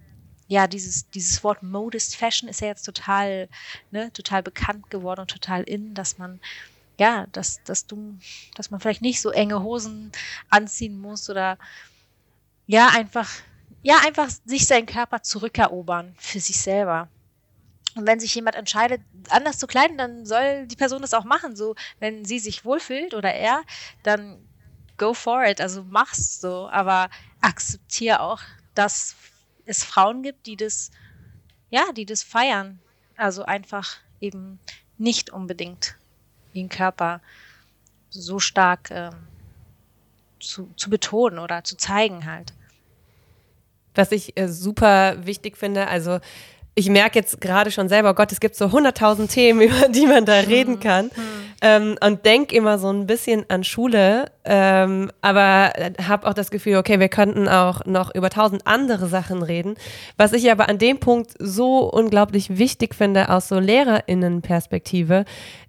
ja, dieses, dieses Wort Modest Fashion ist ja jetzt total, ne, total bekannt geworden und total in, dass man, ja, dass, dass du, dass man vielleicht nicht so enge Hosen anziehen muss oder ja, einfach, ja, einfach sich seinen Körper zurückerobern für sich selber. Und wenn sich jemand entscheidet, anders zu kleiden, dann soll die Person das auch machen. So, wenn sie sich wohlfühlt oder er, dann go for it. Also mach's so. Aber akzeptiere auch, dass es Frauen gibt, die das, ja, die das feiern. Also einfach eben nicht unbedingt ihren Körper so stark ähm, zu, zu betonen oder zu zeigen halt. Was ich äh, super wichtig finde, also ich merke jetzt gerade schon selber, Gott, es gibt so hunderttausend Themen, über die man da reden kann. Ähm, und denk immer so ein bisschen an Schule, ähm, aber habe auch das Gefühl, okay, wir könnten auch noch über tausend andere Sachen reden. Was ich aber an dem Punkt so unglaublich wichtig finde aus so LehrerInnen-Perspektive,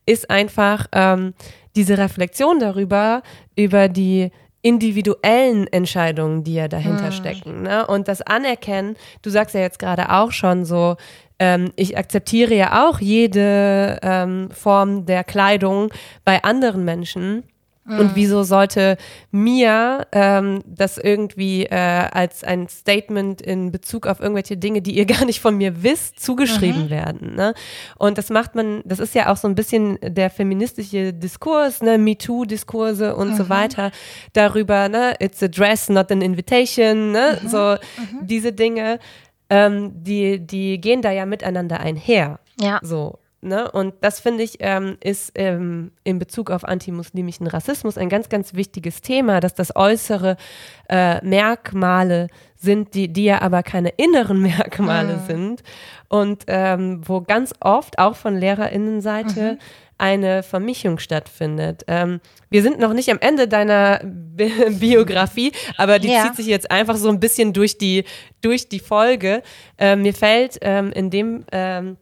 ist einfach ähm, diese Reflexion darüber, über die individuellen Entscheidungen, die ja dahinter hm. stecken. Ne? Und das Anerkennen, du sagst ja jetzt gerade auch schon so, ähm, ich akzeptiere ja auch jede ähm, Form der Kleidung bei anderen Menschen. Und mhm. wieso sollte mir ähm, das irgendwie äh, als ein Statement in Bezug auf irgendwelche Dinge, die ihr gar nicht von mir wisst, zugeschrieben mhm. werden? Ne? Und das macht man, das ist ja auch so ein bisschen der feministische Diskurs, ne, MeToo-Diskurse und mhm. so weiter darüber, ne, it's a dress, not an invitation, ne, mhm. so mhm. diese Dinge, ähm, die, die gehen da ja miteinander einher. Ja. So. Ne? Und das finde ich ähm, ist ähm, in Bezug auf antimuslimischen Rassismus ein ganz, ganz wichtiges Thema, dass das äußere äh, Merkmale sind, die, die ja aber keine inneren Merkmale mhm. sind. Und ähm, wo ganz oft auch von LehrerInnenseite mhm. eine Vermischung stattfindet. Ähm, wir sind noch nicht am Ende deiner Bi Biografie, aber die ja. zieht sich jetzt einfach so ein bisschen durch die, durch die Folge. Ähm, mir fällt ähm, in dem ähm,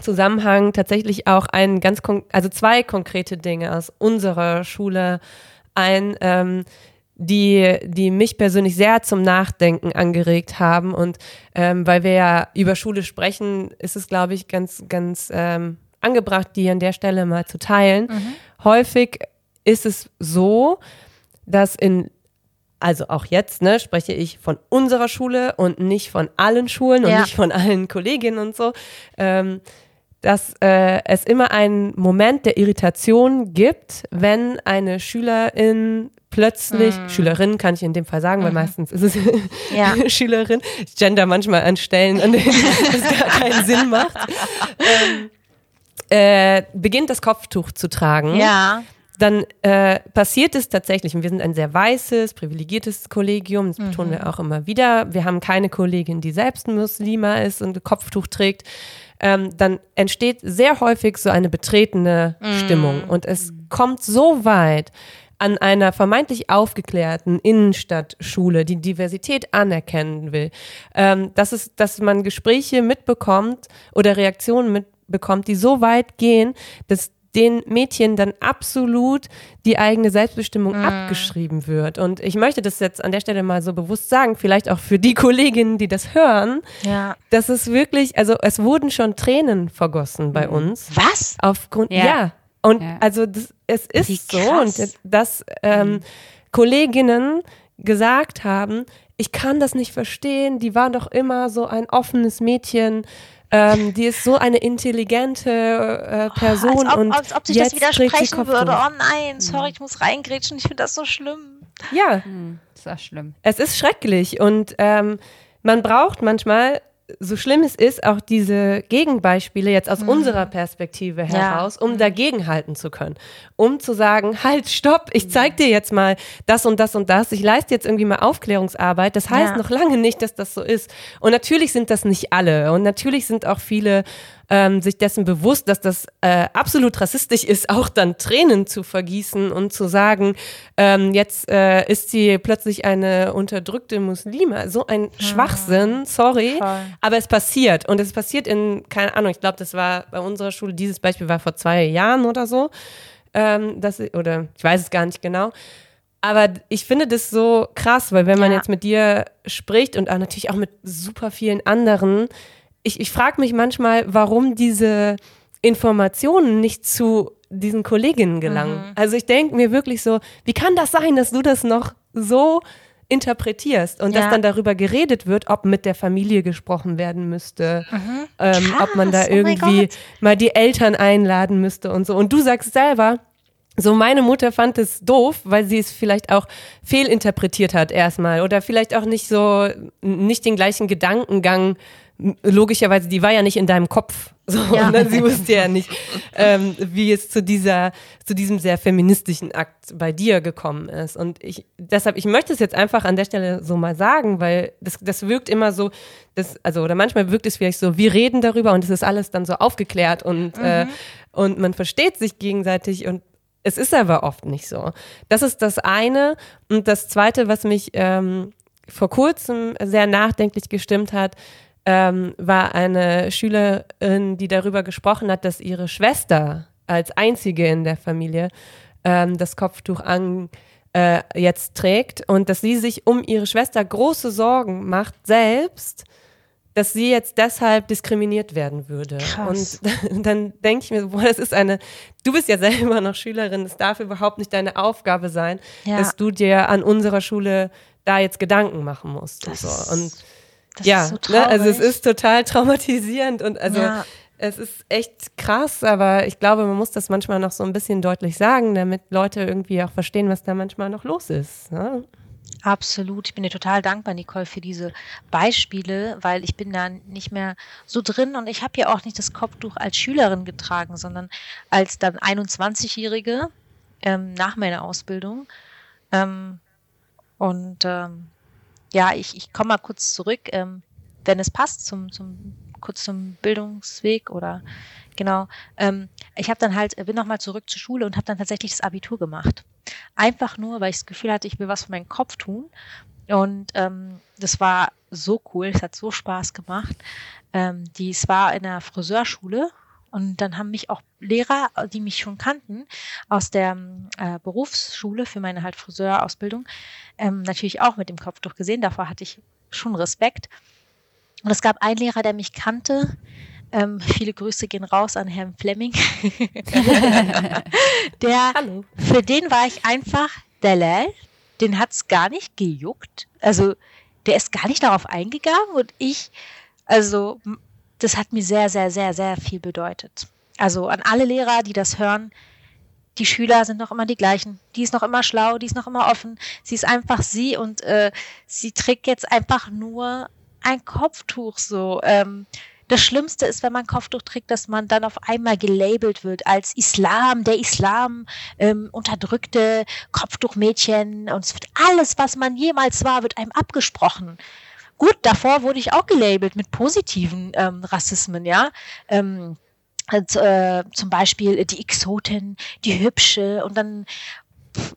Zusammenhang tatsächlich auch ein ganz, also zwei konkrete Dinge aus unserer Schule ein, ähm, die, die mich persönlich sehr zum Nachdenken angeregt haben. Und ähm, weil wir ja über Schule sprechen, ist es, glaube ich, ganz, ganz ähm, angebracht, die an der Stelle mal zu teilen. Mhm. Häufig ist es so, dass in also auch jetzt, ne, spreche ich von unserer Schule und nicht von allen Schulen und ja. nicht von allen Kolleginnen und so. Ähm, dass äh, es immer einen Moment der Irritation gibt, wenn eine Schülerin plötzlich, mm. Schülerin kann ich in dem Fall sagen, weil mhm. meistens ist es ja. Schülerin, ich gender manchmal an Stellen, an denen das gar keinen Sinn macht, ähm, äh, beginnt das Kopftuch zu tragen. Ja dann äh, passiert es tatsächlich, und wir sind ein sehr weißes, privilegiertes Kollegium, das betonen mhm. wir auch immer wieder. Wir haben keine Kollegin, die selbst Muslima ist und ein Kopftuch trägt ähm, dann entsteht sehr häufig so eine betretene mm. Stimmung. Und es kommt so weit an einer vermeintlich aufgeklärten Innenstadtschule, die Diversität anerkennen will, ähm, dass, es, dass man Gespräche mitbekommt oder Reaktionen mitbekommt, die so weit gehen, dass den Mädchen dann absolut die eigene Selbstbestimmung mm. abgeschrieben wird. Und ich möchte das jetzt an der Stelle mal so bewusst sagen, vielleicht auch für die Kolleginnen, die das hören, ja. dass es wirklich, also es wurden schon Tränen vergossen bei mhm. uns. Was? Aufgrund, ja. ja. Und ja. also das, es ist so, und dass ähm, mhm. Kolleginnen gesagt haben, ich kann das nicht verstehen, die waren doch immer so ein offenes Mädchen ähm, die ist so eine intelligente äh, Person. als ob, und als ob sich das widersprechen würde. Oh nein, sorry, ich muss reingrätschen, ich finde das so schlimm. Ja. Hm, ist das schlimm. Es ist schrecklich und ähm, man braucht manchmal so schlimm es ist, auch diese Gegenbeispiele jetzt aus mhm. unserer Perspektive heraus, ja. um mhm. dagegenhalten zu können. Um zu sagen, halt, stopp, ich mhm. zeig dir jetzt mal das und das und das. Ich leiste jetzt irgendwie mal Aufklärungsarbeit. Das heißt ja. noch lange nicht, dass das so ist. Und natürlich sind das nicht alle. Und natürlich sind auch viele ähm, sich dessen bewusst, dass das äh, absolut rassistisch ist, auch dann Tränen zu vergießen und zu sagen, ähm, jetzt äh, ist sie plötzlich eine unterdrückte Muslime. So ein ah, Schwachsinn, sorry, voll. aber es passiert und es passiert in, keine Ahnung, ich glaube, das war bei unserer Schule, dieses Beispiel war vor zwei Jahren oder so, ähm, das, oder ich weiß es gar nicht genau. Aber ich finde das so krass, weil wenn man ja. jetzt mit dir spricht und auch natürlich auch mit super vielen anderen, ich, ich frage mich manchmal, warum diese Informationen nicht zu diesen Kolleginnen gelangen. Mhm. Also ich denke mir wirklich so, wie kann das sein, dass du das noch so interpretierst und ja. dass dann darüber geredet wird, ob mit der Familie gesprochen werden müsste, mhm. ähm, ob man da oh irgendwie mal die Eltern einladen müsste und so. Und du sagst selber, so, meine Mutter fand es doof, weil sie es vielleicht auch fehlinterpretiert hat erstmal oder vielleicht auch nicht so, nicht den gleichen Gedankengang logischerweise, die war ja nicht in deinem Kopf. So, ja. ne? Sie wusste ja nicht, ähm, wie es zu dieser, zu diesem sehr feministischen Akt bei dir gekommen ist. Und ich, deshalb, ich möchte es jetzt einfach an der Stelle so mal sagen, weil das, das wirkt immer so, das, also, oder manchmal wirkt es vielleicht so, wir reden darüber und es ist alles dann so aufgeklärt und, mhm. äh, und man versteht sich gegenseitig und es ist aber oft nicht so. Das ist das eine. Und das zweite, was mich ähm, vor kurzem sehr nachdenklich gestimmt hat, ähm, war eine Schülerin, die darüber gesprochen hat, dass ihre Schwester als einzige in der Familie ähm, das Kopftuch an äh, jetzt trägt und dass sie sich um ihre Schwester große Sorgen macht selbst, dass sie jetzt deshalb diskriminiert werden würde. Krass. Und dann denke ich mir, boah, das ist eine, du bist ja selber noch Schülerin, es darf überhaupt nicht deine Aufgabe sein, ja. dass du dir an unserer Schule da jetzt Gedanken machen musst. Das und so. Und das ja, so ne, also es ist total traumatisierend und also ja. es ist echt krass, aber ich glaube, man muss das manchmal noch so ein bisschen deutlich sagen, damit Leute irgendwie auch verstehen, was da manchmal noch los ist. Ne? Absolut. Ich bin dir total dankbar, Nicole, für diese Beispiele, weil ich bin da nicht mehr so drin und ich habe ja auch nicht das Kopftuch als Schülerin getragen, sondern als dann 21-Jährige ähm, nach meiner Ausbildung. Ähm, und ähm, ja, ich, ich komme mal kurz zurück, ähm, wenn es passt, zum, zum, kurz zum Bildungsweg oder genau. Ähm, ich habe dann halt, bin nochmal zurück zur Schule und habe dann tatsächlich das Abitur gemacht. Einfach nur, weil ich das Gefühl hatte, ich will was für meinen Kopf tun. Und ähm, das war so cool, es hat so Spaß gemacht. Ähm, die, es war in der Friseurschule und dann haben mich auch Lehrer, die mich schon kannten, aus der äh, Berufsschule für meine halt Friseurausbildung, ähm, natürlich auch mit dem Kopftuch gesehen. Davor hatte ich schon Respekt. Und es gab einen Lehrer, der mich kannte. Ähm, viele Grüße gehen raus an Herrn Fleming. der, Hallo. für den war ich einfach der Lel. Den hat es gar nicht gejuckt. Also, der ist gar nicht darauf eingegangen und ich, also das hat mir sehr, sehr, sehr, sehr viel bedeutet. Also an alle Lehrer, die das hören, die Schüler sind noch immer die gleichen. Die ist noch immer schlau, die ist noch immer offen. Sie ist einfach sie und äh, sie trägt jetzt einfach nur ein Kopftuch so. Ähm, das Schlimmste ist, wenn man Kopftuch trägt, dass man dann auf einmal gelabelt wird als Islam, der Islam, ähm, unterdrückte Kopftuchmädchen und es wird alles, was man jemals war, wird einem abgesprochen. Gut, davor wurde ich auch gelabelt mit positiven ähm, Rassismen, ja. Ähm, äh, zum Beispiel die Exotin, die Hübsche und dann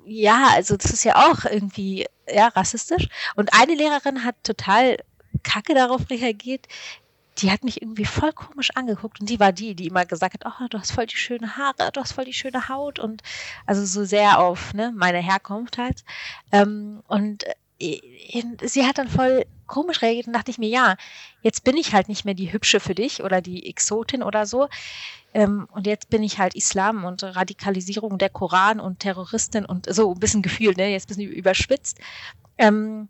ja, also das ist ja auch irgendwie ja rassistisch. Und eine Lehrerin hat total kacke darauf reagiert. Die hat mich irgendwie voll komisch angeguckt und die war die, die immer gesagt hat, oh, du hast voll die schöne Haare, du hast voll die schöne Haut und also so sehr auf ne, meine Herkunft halt. Ähm, und äh, sie hat dann voll komisch reagiert und dachte ich mir, ja, jetzt bin ich halt nicht mehr die Hübsche für dich oder die Exotin oder so. Ähm, und jetzt bin ich halt Islam und Radikalisierung der Koran und Terroristin und so ein bisschen gefühlt, ne, jetzt ein bisschen überspitzt. Ähm,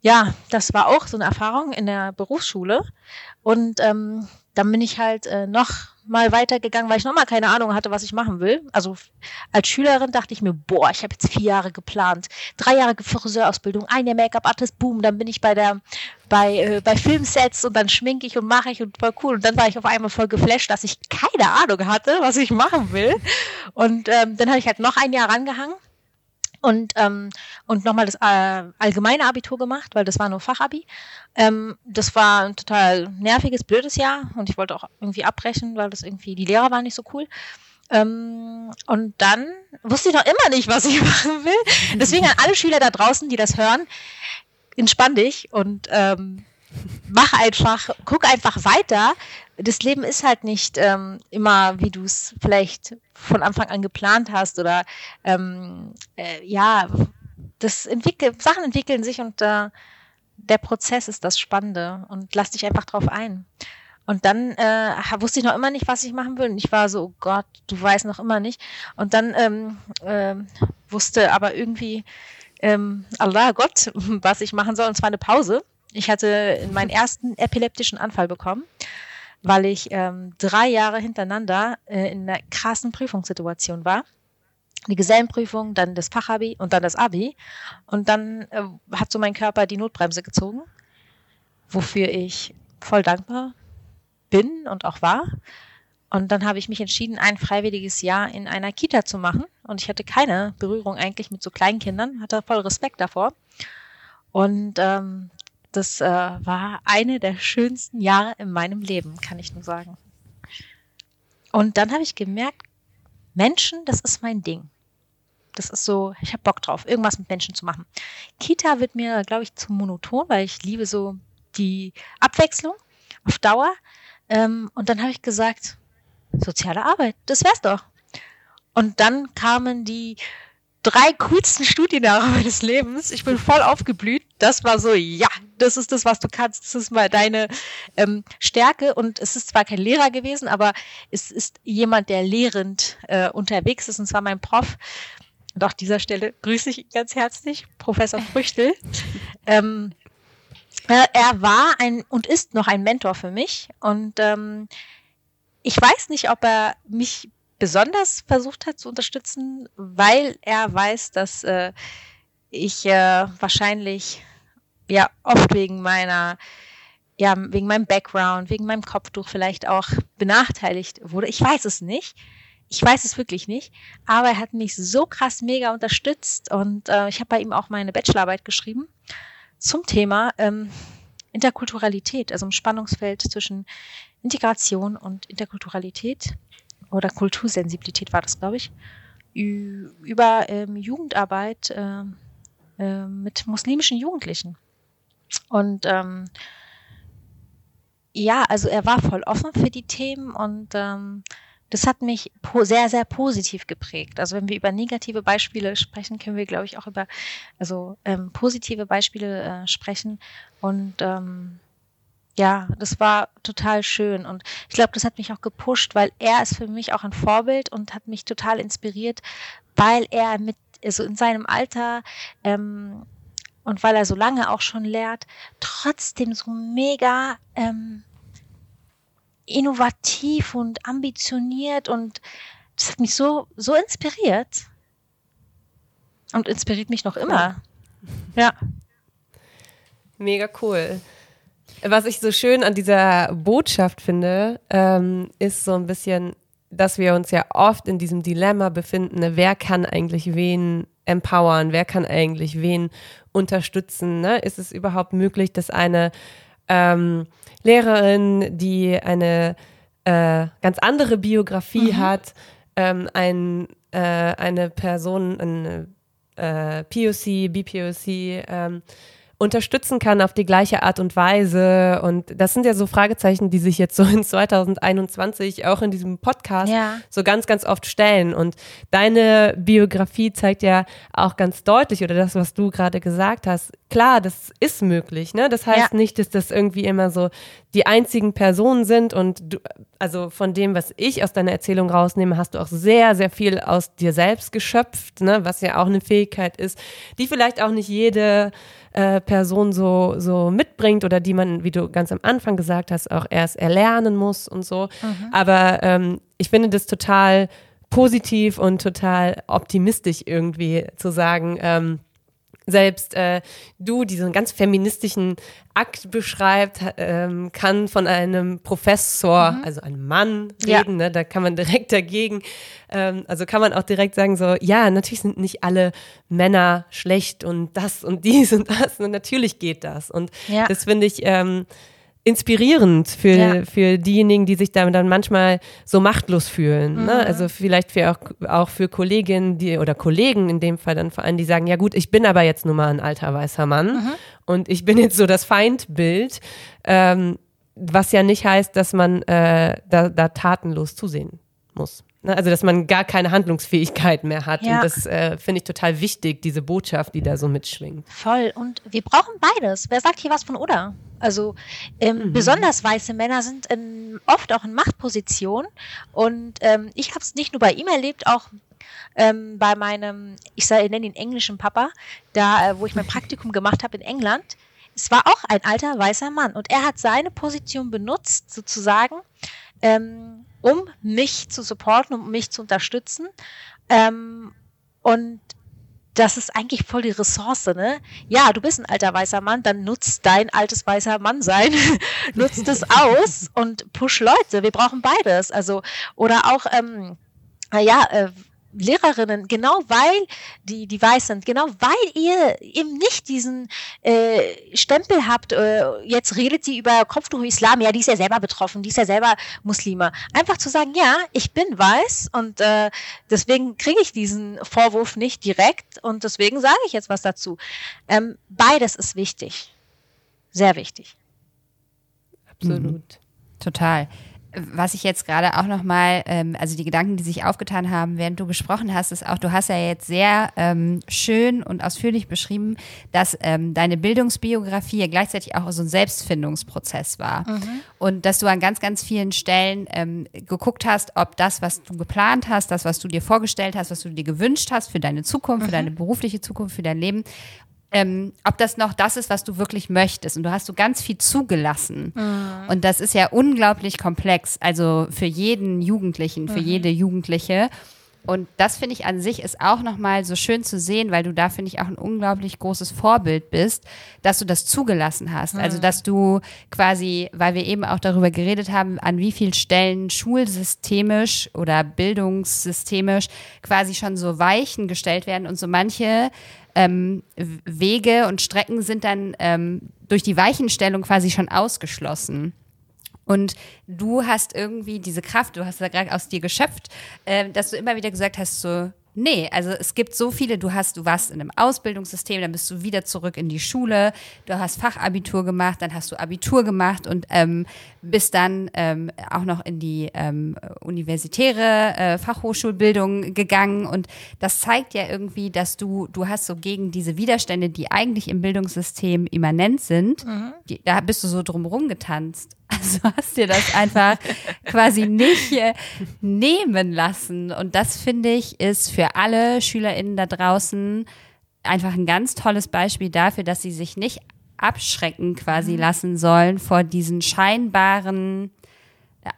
ja, das war auch so eine Erfahrung in der Berufsschule. Und ähm, dann bin ich halt äh, noch mal weitergegangen, weil ich noch mal keine Ahnung hatte, was ich machen will. Also als Schülerin dachte ich mir, boah, ich habe jetzt vier Jahre geplant, drei Jahre Friseurausbildung, ein Jahr Make-up-Artist, boom, dann bin ich bei der bei äh, bei Filmsets und dann schminke ich und mache ich und voll cool. Und dann war ich auf einmal voll geflasht, dass ich keine Ahnung hatte, was ich machen will. Und ähm, dann habe ich halt noch ein Jahr rangehangen und, ähm, und nochmal das äh, allgemeine Abitur gemacht, weil das war nur Fachabi. Ähm, das war ein total nerviges, blödes Jahr und ich wollte auch irgendwie abbrechen, weil das irgendwie, die Lehrer waren nicht so cool. Ähm, und dann wusste ich noch immer nicht, was ich machen will. Deswegen an alle Schüler da draußen, die das hören, entspann dich und ähm, mach einfach, guck einfach weiter. Das Leben ist halt nicht ähm, immer, wie du es vielleicht von Anfang an geplant hast oder ähm, äh, ja, das entwickelt, Sachen entwickeln sich und äh, der Prozess ist das Spannende und lass dich einfach drauf ein. Und dann äh, wusste ich noch immer nicht, was ich machen will. Und ich war so, oh Gott, du weißt noch immer nicht. Und dann ähm, äh, wusste aber irgendwie ähm, Allah Gott, was ich machen soll. Und zwar eine Pause. Ich hatte meinen ersten epileptischen Anfall bekommen, weil ich ähm, drei Jahre hintereinander äh, in einer krassen Prüfungssituation war. Die Gesellenprüfung, dann das Fachabi und dann das Abi. Und dann äh, hat so mein Körper die Notbremse gezogen, wofür ich voll dankbar bin und auch war. Und dann habe ich mich entschieden, ein freiwilliges Jahr in einer Kita zu machen. Und ich hatte keine Berührung eigentlich mit so Kleinkindern, hatte voll Respekt davor. Und ähm, das äh, war eine der schönsten Jahre in meinem Leben, kann ich nur sagen. Und dann habe ich gemerkt, Menschen, das ist mein Ding. Das ist so, ich habe Bock drauf, irgendwas mit Menschen zu machen. Kita wird mir, glaube ich, zu monoton, weil ich liebe so die Abwechslung auf Dauer. Ähm, und dann habe ich gesagt, soziale Arbeit, das wär's doch. Und dann kamen die drei coolsten Studienjahre meines Lebens. Ich bin voll aufgeblüht. Das war so, ja, das ist das, was du kannst. Das ist mal deine ähm, Stärke. Und es ist zwar kein Lehrer gewesen, aber es ist jemand, der lehrend äh, unterwegs ist. Und zwar mein Prof. Und auch dieser Stelle grüße ich ihn ganz herzlich, Professor Früchtel. ähm, äh, er war ein und ist noch ein Mentor für mich. Und ähm, ich weiß nicht, ob er mich besonders versucht hat zu unterstützen, weil er weiß, dass äh, ich äh, wahrscheinlich ja oft wegen meiner ja wegen meinem Background, wegen meinem Kopftuch vielleicht auch benachteiligt wurde. Ich weiß es nicht. Ich weiß es wirklich nicht, aber er hat mich so krass mega unterstützt und äh, ich habe bei ihm auch meine Bachelorarbeit geschrieben zum Thema ähm, Interkulturalität, also im Spannungsfeld zwischen Integration und Interkulturalität oder Kultursensibilität war das, glaube ich, über ähm, Jugendarbeit äh, äh, mit muslimischen Jugendlichen. Und ähm, ja, also er war voll offen für die Themen und ähm, das hat mich sehr, sehr positiv geprägt. Also wenn wir über negative Beispiele sprechen, können wir, glaube ich, auch über also ähm, positive Beispiele äh, sprechen. Und ähm, ja, das war total schön. Und ich glaube, das hat mich auch gepusht, weil er ist für mich auch ein Vorbild und hat mich total inspiriert, weil er mit, also in seinem Alter ähm, und weil er so lange auch schon lehrt, trotzdem so mega ähm, innovativ und ambitioniert und das hat mich so, so inspiriert. Und inspiriert mich noch immer. Ja. Mega cool. Was ich so schön an dieser Botschaft finde, ähm, ist so ein bisschen, dass wir uns ja oft in diesem Dilemma befinden, ne? wer kann eigentlich wen empowern, wer kann eigentlich wen unterstützen. Ne? Ist es überhaupt möglich, dass eine ähm, Lehrerin, die eine äh, ganz andere Biografie mhm. hat, ähm, ein, äh, eine Person, eine äh, POC, BPOC, ähm, unterstützen kann auf die gleiche Art und Weise. Und das sind ja so Fragezeichen, die sich jetzt so in 2021 auch in diesem Podcast ja. so ganz, ganz oft stellen. Und deine Biografie zeigt ja auch ganz deutlich, oder das, was du gerade gesagt hast, klar, das ist möglich. Ne? Das heißt ja. nicht, dass das irgendwie immer so die einzigen Personen sind und du, also von dem, was ich aus deiner Erzählung rausnehme, hast du auch sehr, sehr viel aus dir selbst geschöpft, ne? was ja auch eine Fähigkeit ist, die vielleicht auch nicht jede äh, Person so, so mitbringt oder die man, wie du ganz am Anfang gesagt hast, auch erst erlernen muss und so. Mhm. Aber ähm, ich finde das total positiv und total optimistisch irgendwie zu sagen, ähm, selbst äh, du diesen ganz feministischen Akt beschreibt, ähm, kann von einem Professor, mhm. also einem Mann reden, ja. ne? da kann man direkt dagegen, ähm, also kann man auch direkt sagen so, ja, natürlich sind nicht alle Männer schlecht und das und dies und das und natürlich geht das und ja. das finde ich ähm, inspirierend für, ja. für diejenigen, die sich dann, dann manchmal so machtlos fühlen. Ne? Mhm. Ne? Also vielleicht für auch, auch für Kolleginnen die, oder Kollegen in dem Fall dann vor allem, die sagen, ja gut, ich bin aber jetzt nun mal ein alter weißer Mann mhm. und ich bin jetzt so das Feindbild, ähm, was ja nicht heißt, dass man äh, da, da tatenlos zusehen muss. Ne? Also dass man gar keine Handlungsfähigkeit mehr hat. Ja. Und das äh, finde ich total wichtig, diese Botschaft, die da so mitschwingt. Voll. Und wir brauchen beides. Wer sagt hier was von oder? Also ähm, mhm. besonders weiße Männer sind in, oft auch in Machtposition. Und ähm, ich habe es nicht nur bei ihm erlebt, auch ähm, bei meinem, ich sage, nenne ihn englischen Papa, da, äh, wo ich mein Praktikum gemacht habe in England. Es war auch ein alter weißer Mann und er hat seine Position benutzt, sozusagen, ähm, um mich zu supporten, um mich zu unterstützen. Ähm, und das ist eigentlich voll die Ressource, ne? Ja, du bist ein alter weißer Mann, dann nutzt dein altes weißer Mann sein, nutzt es aus und push Leute. Wir brauchen beides. Also, oder auch, ähm, ja, äh, Lehrerinnen, genau weil die, die weiß sind, genau weil ihr eben nicht diesen äh, Stempel habt, äh, jetzt redet sie über Kopftuch Islam, ja, die ist ja selber betroffen, die ist ja selber Muslime. Einfach zu sagen, ja, ich bin weiß und äh, deswegen kriege ich diesen Vorwurf nicht direkt und deswegen sage ich jetzt was dazu. Ähm, beides ist wichtig. Sehr wichtig. Absolut. Mhm. Total was ich jetzt gerade auch nochmal, ähm, also die Gedanken, die sich aufgetan haben, während du gesprochen hast, ist auch, du hast ja jetzt sehr ähm, schön und ausführlich beschrieben, dass ähm, deine Bildungsbiografie ja gleichzeitig auch so ein Selbstfindungsprozess war. Mhm. Und dass du an ganz, ganz vielen Stellen ähm, geguckt hast, ob das, was du geplant hast, das, was du dir vorgestellt hast, was du dir gewünscht hast für deine Zukunft, mhm. für deine berufliche Zukunft, für dein Leben, ähm, ob das noch das ist, was du wirklich möchtest. Und du hast so ganz viel zugelassen. Mhm. Und das ist ja unglaublich komplex. Also für jeden Jugendlichen, für mhm. jede Jugendliche. Und das finde ich an sich ist auch nochmal so schön zu sehen, weil du da, finde ich, auch ein unglaublich großes Vorbild bist, dass du das zugelassen hast. Also, mhm. Also, dass du quasi, weil wir eben auch darüber geredet haben, an wie vielen Stellen schulsystemisch oder bildungssystemisch quasi schon so Weichen gestellt werden und so manche ähm, Wege und Strecken sind dann ähm, durch die Weichenstellung quasi schon ausgeschlossen. Und du hast irgendwie diese Kraft, du hast da gerade aus dir geschöpft, äh, dass du immer wieder gesagt hast, so, Nee, also es gibt so viele, du hast, du warst in einem Ausbildungssystem, dann bist du wieder zurück in die Schule, du hast Fachabitur gemacht, dann hast du Abitur gemacht und ähm, bist dann ähm, auch noch in die ähm, universitäre äh, Fachhochschulbildung gegangen und das zeigt ja irgendwie, dass du, du hast so gegen diese Widerstände, die eigentlich im Bildungssystem immanent sind, mhm. die, da bist du so drumherum getanzt. Also hast dir das einfach quasi nicht äh, nehmen lassen. Und das finde ich ist für alle SchülerInnen da draußen einfach ein ganz tolles Beispiel dafür, dass sie sich nicht abschrecken quasi mhm. lassen sollen vor diesen scheinbaren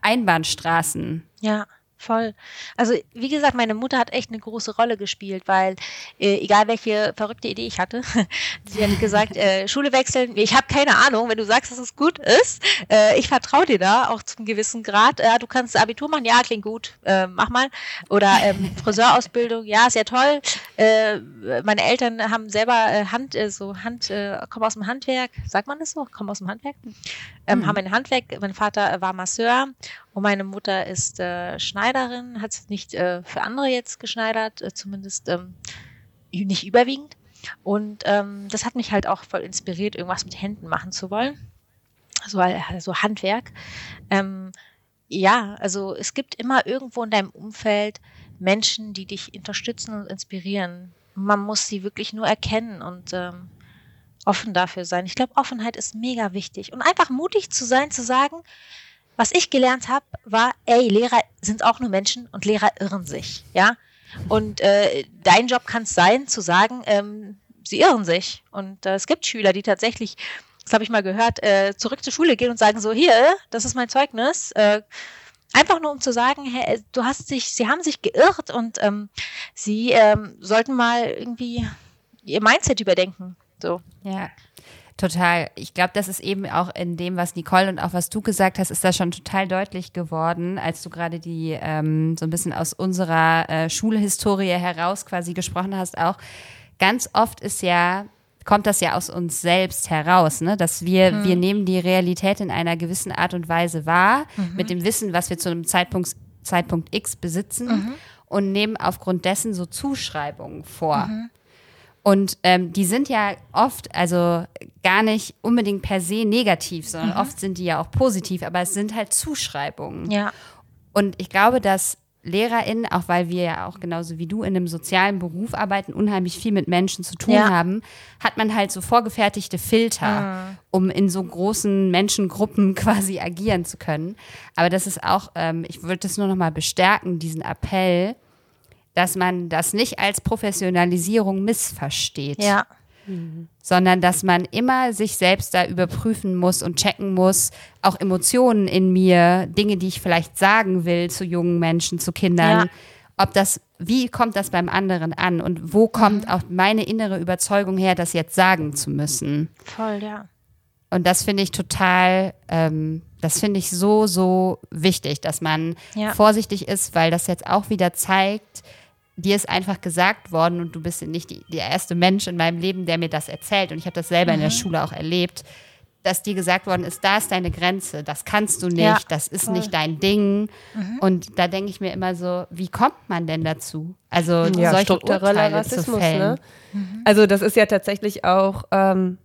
Einbahnstraßen. Ja. Voll. Also wie gesagt, meine Mutter hat echt eine große Rolle gespielt, weil äh, egal welche verrückte Idee ich hatte, sie hat gesagt, äh, Schule wechseln. Ich habe keine Ahnung, wenn du sagst, dass es gut ist. Äh, ich vertraue dir da auch zum gewissen Grad. Äh, du kannst Abitur machen, ja, klingt gut, äh, mach mal. Oder ähm, Friseurausbildung, ja, sehr toll. Äh, meine Eltern haben selber äh, Hand, äh, so Hand, äh, kommen aus dem Handwerk, sagt man das so? Kommen aus dem Handwerk? Ähm, mhm. Haben ein Handwerk. Mein Vater war Masseur und meine Mutter ist äh, Schneiderin, hat nicht äh, für andere jetzt geschneidert, äh, zumindest ähm, nicht überwiegend. Und ähm, das hat mich halt auch voll inspiriert, irgendwas mit Händen machen zu wollen. So, also Handwerk. Ähm, ja, also es gibt immer irgendwo in deinem Umfeld Menschen, die dich unterstützen und inspirieren. Man muss sie wirklich nur erkennen und ähm, offen dafür sein. Ich glaube, Offenheit ist mega wichtig. Und einfach mutig zu sein, zu sagen, was ich gelernt habe, war, ey, Lehrer sind auch nur Menschen und Lehrer irren sich, ja. Und äh, dein Job kann es sein, zu sagen, ähm, sie irren sich. Und äh, es gibt Schüler, die tatsächlich, das habe ich mal gehört, äh, zurück zur Schule gehen und sagen so, hier, das ist mein Zeugnis. Äh, einfach nur um zu sagen, hey, du hast sich, sie haben sich geirrt und ähm, sie ähm, sollten mal irgendwie ihr Mindset überdenken. So. Ja. Total. Ich glaube, das ist eben auch in dem, was Nicole und auch was du gesagt hast, ist das schon total deutlich geworden, als du gerade die ähm, so ein bisschen aus unserer äh, Schulhistorie heraus quasi gesprochen hast. Auch ganz oft ist ja kommt das ja aus uns selbst heraus, ne? dass wir, mhm. wir nehmen die Realität in einer gewissen Art und Weise wahr, mhm. mit dem Wissen, was wir zu einem Zeitpunkt, Zeitpunkt X besitzen mhm. und nehmen aufgrund dessen so Zuschreibungen vor. Und ähm, die sind ja oft, also gar nicht unbedingt per se negativ, sondern mhm. oft sind die ja auch positiv, aber es sind halt Zuschreibungen. Ja. Und ich glaube, dass LehrerInnen, auch weil wir ja auch genauso wie du in einem sozialen Beruf arbeiten, unheimlich viel mit Menschen zu tun ja. haben, hat man halt so vorgefertigte Filter, mhm. um in so großen Menschengruppen quasi agieren zu können. Aber das ist auch, ähm, ich würde das nur noch mal bestärken, diesen Appell, dass man das nicht als Professionalisierung missversteht. Ja. Mhm. Sondern dass man immer sich selbst da überprüfen muss und checken muss, auch Emotionen in mir, Dinge, die ich vielleicht sagen will zu jungen Menschen, zu Kindern, ja. ob das, wie kommt das beim anderen an und wo kommt mhm. auch meine innere Überzeugung her, das jetzt sagen zu müssen. Voll, ja. Und das finde ich total, ähm, das finde ich so, so wichtig, dass man ja. vorsichtig ist, weil das jetzt auch wieder zeigt, dir ist einfach gesagt worden und du bist nicht die, der erste Mensch in meinem Leben, der mir das erzählt. Und ich habe das selber mhm. in der mhm. Schule auch erlebt, dass dir gesagt worden ist, da ist deine Grenze, das kannst du nicht, ja, das ist voll. nicht dein Ding. Mhm. Und da denke ich mir immer so, wie kommt man denn dazu? Also ja, solche struktureller Rassismus, zu fällen. Ne? Mhm. Also das ist ja tatsächlich auch, ähm,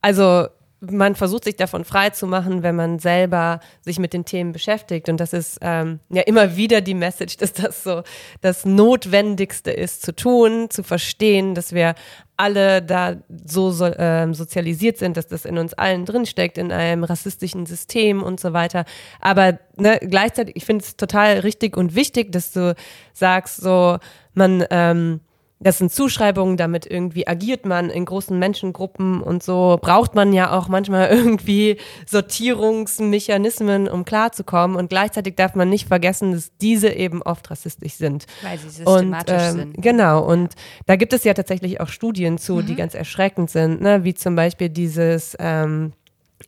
also man versucht sich davon frei zu machen, wenn man selber sich mit den Themen beschäftigt. Und das ist ähm, ja immer wieder die Message, dass das so das Notwendigste ist zu tun, zu verstehen, dass wir alle da so, so ähm, sozialisiert sind, dass das in uns allen drinsteckt, in einem rassistischen System und so weiter. Aber ne, gleichzeitig, ich finde es total richtig und wichtig, dass du sagst, so man ähm, das sind Zuschreibungen, damit irgendwie agiert man in großen Menschengruppen und so braucht man ja auch manchmal irgendwie Sortierungsmechanismen, um klarzukommen. Und gleichzeitig darf man nicht vergessen, dass diese eben oft rassistisch sind. Weil sie systematisch und, ähm, sind. Genau. Und da gibt es ja tatsächlich auch Studien zu, mhm. die ganz erschreckend sind, ne? wie zum Beispiel dieses ähm,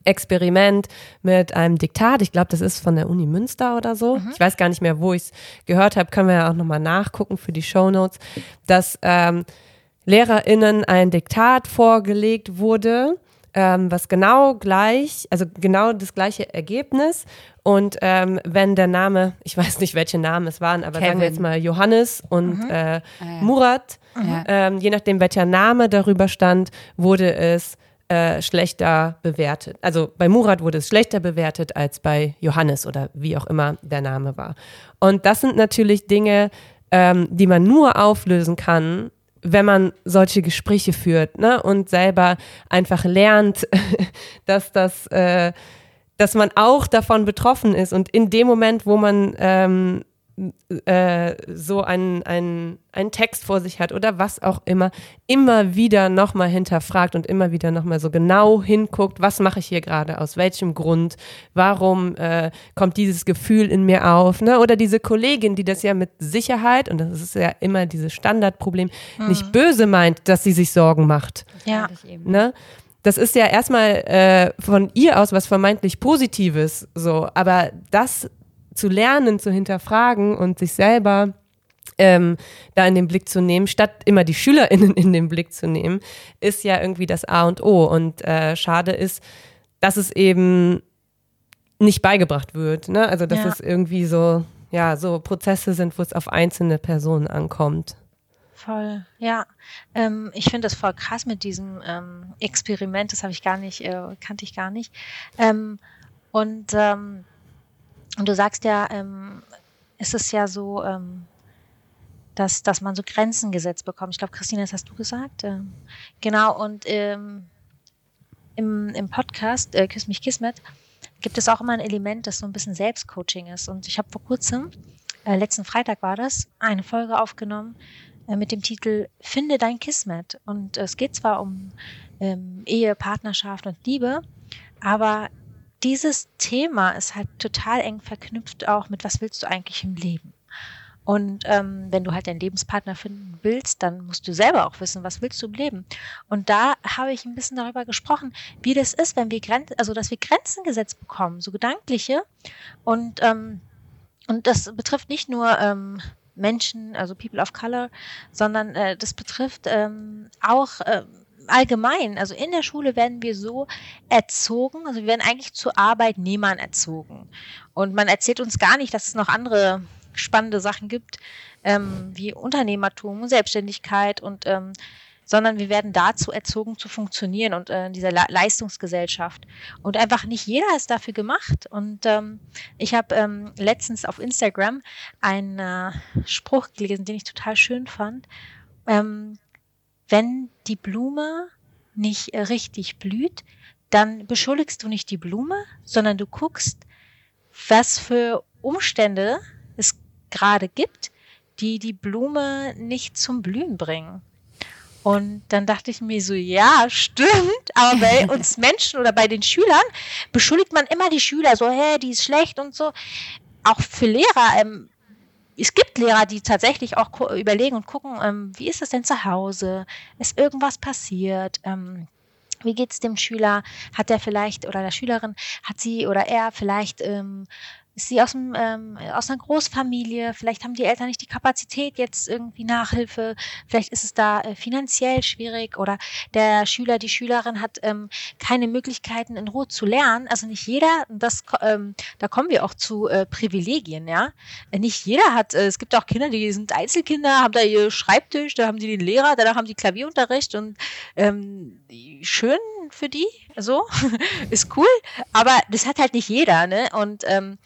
Experiment mit einem Diktat. Ich glaube, das ist von der Uni Münster oder so. Mhm. Ich weiß gar nicht mehr, wo ich es gehört habe. Können wir ja auch nochmal nachgucken für die Show Notes, dass ähm, LehrerInnen ein Diktat vorgelegt wurde, ähm, was genau gleich, also genau das gleiche Ergebnis. Und ähm, wenn der Name, ich weiß nicht, welche Namen es waren, aber Kevin. sagen wir jetzt mal Johannes und mhm. äh, ah. Murat, mhm. ähm, je nachdem, welcher Name darüber stand, wurde es äh, schlechter bewertet. Also bei Murat wurde es schlechter bewertet als bei Johannes oder wie auch immer der Name war. Und das sind natürlich Dinge, ähm, die man nur auflösen kann, wenn man solche Gespräche führt ne? und selber einfach lernt, dass das, äh, dass man auch davon betroffen ist und in dem Moment, wo man ähm, äh, so einen, einen, einen Text vor sich hat oder was auch immer, immer wieder nochmal hinterfragt und immer wieder nochmal so genau hinguckt, was mache ich hier gerade, aus welchem Grund, warum äh, kommt dieses Gefühl in mir auf, ne? Oder diese Kollegin, die das ja mit Sicherheit, und das ist ja immer dieses Standardproblem, mhm. nicht böse meint, dass sie sich Sorgen macht. Ja. Ne? das ist ja erstmal äh, von ihr aus was vermeintlich Positives, so, aber das zu lernen, zu hinterfragen und sich selber ähm, da in den Blick zu nehmen, statt immer die SchülerInnen in den Blick zu nehmen, ist ja irgendwie das A und O. Und äh, schade ist, dass es eben nicht beigebracht wird. Ne? Also, dass ja. es irgendwie so, ja, so Prozesse sind, wo es auf einzelne Personen ankommt. Voll, ja. Ähm, ich finde das voll krass mit diesem ähm, Experiment, das habe ich gar nicht, äh, kannte ich gar nicht. Ähm, und ähm, und du sagst ja, ähm, ist es ja so, ähm, dass, dass man so Grenzen gesetzt bekommt. Ich glaube, Christine, das hast du gesagt. Ähm, genau, und ähm, im, im Podcast äh, Küss mich Kismet gibt es auch immer ein Element, das so ein bisschen Selbstcoaching ist. Und ich habe vor kurzem, äh, letzten Freitag war das, eine Folge aufgenommen äh, mit dem Titel Finde dein Kismet. Und es geht zwar um ähm, Ehe, Partnerschaft und Liebe, aber dieses Thema ist halt total eng verknüpft auch mit, was willst du eigentlich im Leben? Und ähm, wenn du halt deinen Lebenspartner finden willst, dann musst du selber auch wissen, was willst du im Leben. Und da habe ich ein bisschen darüber gesprochen, wie das ist, wenn wir Grenzen, also dass wir Grenzen gesetzt bekommen, so gedankliche. Und, ähm, und das betrifft nicht nur ähm, Menschen, also People of Color, sondern äh, das betrifft ähm, auch äh, allgemein, also in der Schule werden wir so erzogen, also wir werden eigentlich zu Arbeitnehmern erzogen. Und man erzählt uns gar nicht, dass es noch andere spannende Sachen gibt, ähm, wie Unternehmertum Selbstständigkeit und ähm, sondern wir werden dazu erzogen zu funktionieren und äh, in dieser Le Leistungsgesellschaft. Und einfach nicht jeder ist dafür gemacht. Und ähm, ich habe ähm, letztens auf Instagram einen äh, Spruch gelesen, den ich total schön fand. Ähm, wenn die Blume nicht äh, richtig blüht, dann beschuldigst du nicht die Blume, sondern du guckst, was für Umstände es gerade gibt, die die Blume nicht zum Blühen bringen. Und dann dachte ich mir so, ja, stimmt, aber bei uns Menschen oder bei den Schülern beschuldigt man immer die Schüler so, hä, die ist schlecht und so. Auch für Lehrer, ähm, es gibt Lehrer, die tatsächlich auch überlegen und gucken, ähm, wie ist es denn zu Hause? Ist irgendwas passiert? Ähm, wie geht's dem Schüler? Hat er vielleicht oder der Schülerin hat sie oder er vielleicht ähm, ist sie aus, dem, ähm, aus einer Großfamilie, vielleicht haben die Eltern nicht die Kapazität jetzt irgendwie Nachhilfe, vielleicht ist es da äh, finanziell schwierig oder der Schüler, die Schülerin hat ähm, keine Möglichkeiten in Ruhe zu lernen. Also nicht jeder, das, ähm, da kommen wir auch zu äh, Privilegien, ja. Nicht jeder hat, äh, es gibt auch Kinder, die sind Einzelkinder, haben da ihr Schreibtisch, da haben die den Lehrer, danach haben die Klavierunterricht und ähm, schön für die, so, ist cool, aber das hat halt nicht jeder, ne? Und ähm,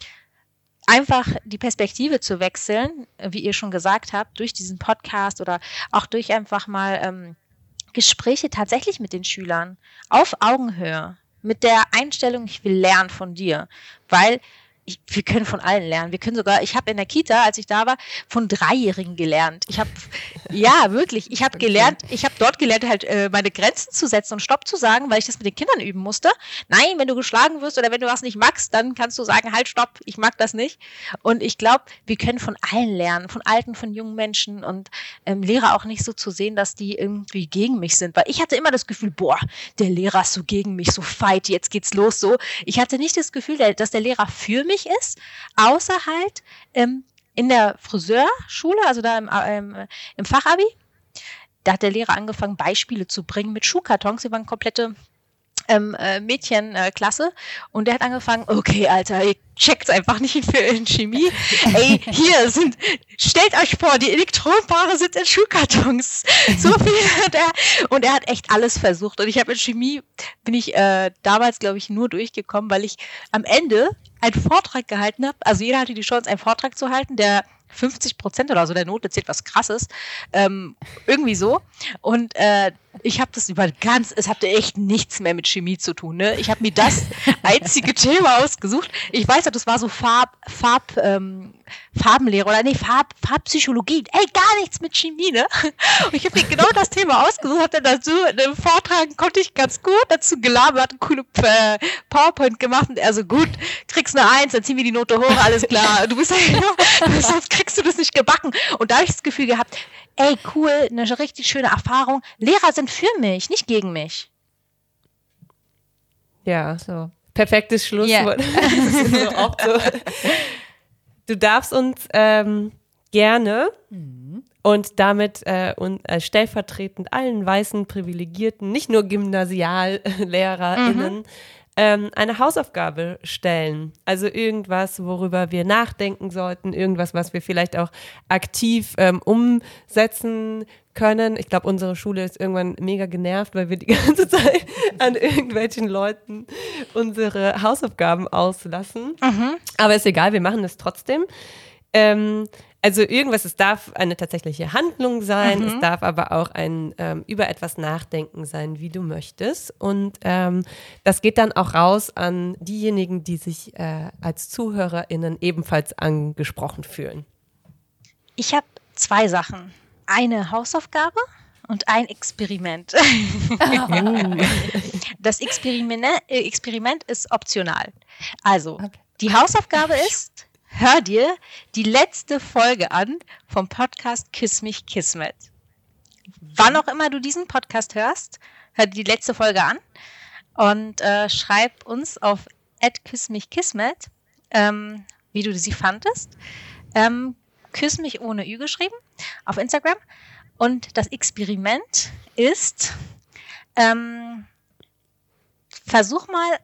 einfach die Perspektive zu wechseln, wie ihr schon gesagt habt, durch diesen Podcast oder auch durch einfach mal ähm, Gespräche tatsächlich mit den Schülern auf Augenhöhe, mit der Einstellung, ich will lernen von dir, weil ich, wir können von allen lernen. Wir können sogar, ich habe in der Kita, als ich da war, von Dreijährigen gelernt. Ich habe, ja, wirklich, ich habe okay. gelernt, ich habe dort gelernt, halt äh, meine Grenzen zu setzen und Stopp zu sagen, weil ich das mit den Kindern üben musste. Nein, wenn du geschlagen wirst oder wenn du was nicht magst, dann kannst du sagen, halt, stopp, ich mag das nicht. Und ich glaube, wir können von allen lernen, von alten, von jungen Menschen und ähm, Lehrer auch nicht so zu sehen, dass die irgendwie gegen mich sind. Weil ich hatte immer das Gefühl, boah, der Lehrer ist so gegen mich, so fight, jetzt geht's los, so. Ich hatte nicht das Gefühl, dass der Lehrer für mich möglich ist, außer halt ähm, in der Friseurschule, also da im, ähm, im Fachabi. Da hat der Lehrer angefangen, Beispiele zu bringen mit Schuhkartons. Sie waren komplette ähm, äh, Mädchenklasse äh, und der hat angefangen, okay, Alter, ihr checkt's einfach nicht für in Chemie. Ey, hier sind, stellt euch vor, die Elektronenpaare sind in Schuhkartons. So viel hat er. Und er hat echt alles versucht. Und ich habe in Chemie, bin ich äh, damals, glaube ich, nur durchgekommen, weil ich am Ende einen Vortrag gehalten habe. Also jeder hatte die Chance, einen Vortrag zu halten, der 50 Prozent oder so der Note zählt was krasses. Ähm, irgendwie so. Und äh, ich habe das über ganz, es hatte echt nichts mehr mit Chemie zu tun. Ne? Ich habe mir das einzige Thema ausgesucht. Ich weiß ja, das war so Farb, Farb, ähm, Farbenlehre oder nee, Farb, Farbpsychologie. Ey, gar nichts mit Chemie, ne? Und ich habe mir genau das Thema ausgesucht, habe dann dazu einen Vortrag konnte ich ganz gut dazu gelabert, eine coole äh, PowerPoint gemacht und er so, gut, kriegst eine Eins, dann ziehen wir die Note hoch, alles klar. Du bist ja, sonst kriegst du das nicht gebacken. Und da habe ich das Gefühl gehabt, ey, cool, eine richtig schöne Erfahrung. Lehrer sind für mich, nicht gegen mich. Ja, so. Perfektes Schlusswort. Yeah. so du darfst uns ähm, gerne mhm. und damit äh, und, äh, stellvertretend allen weißen Privilegierten, nicht nur GymnasiallehrerInnen, mhm ähm, eine Hausaufgabe stellen. Also irgendwas, worüber wir nachdenken sollten, irgendwas, was wir vielleicht auch aktiv ähm, umsetzen können. Ich glaube, unsere Schule ist irgendwann mega genervt, weil wir die ganze Zeit an irgendwelchen Leuten unsere Hausaufgaben auslassen. Mhm. Aber ist egal, wir machen das trotzdem. Ähm, also irgendwas, es darf eine tatsächliche Handlung sein, mhm. es darf aber auch ein ähm, über etwas nachdenken sein, wie du möchtest. Und ähm, das geht dann auch raus an diejenigen, die sich äh, als ZuhörerInnen ebenfalls angesprochen fühlen. Ich habe zwei Sachen. Eine Hausaufgabe und ein Experiment. Oh. das Experiment, äh, Experiment ist optional. Also, okay. die Hausaufgabe ist, hör dir die letzte Folge an vom Podcast Kiss mich Kismet. Wann auch immer du diesen Podcast hörst, hör dir die letzte Folge an und äh, schreib uns auf @kissmichkismet, ähm, wie du sie fandest. Ähm, küss mich ohne Ü geschrieben auf Instagram. Und das Experiment ist, ähm, versuch mal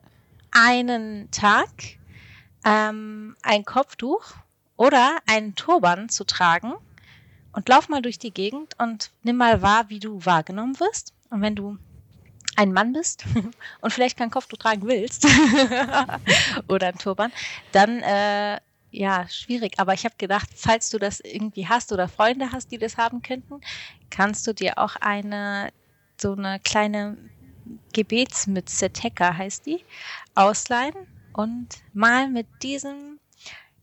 einen Tag ähm, ein Kopftuch oder einen Turban zu tragen und lauf mal durch die Gegend und nimm mal wahr, wie du wahrgenommen wirst. Und wenn du ein Mann bist und vielleicht kein Kopftuch tragen willst oder ein Turban, dann äh, ja, schwierig. Aber ich habe gedacht, falls du das irgendwie hast oder Freunde hast, die das haben könnten, kannst du dir auch eine so eine kleine Gebetsmütze, Tekka heißt die, ausleihen und mal mit diesem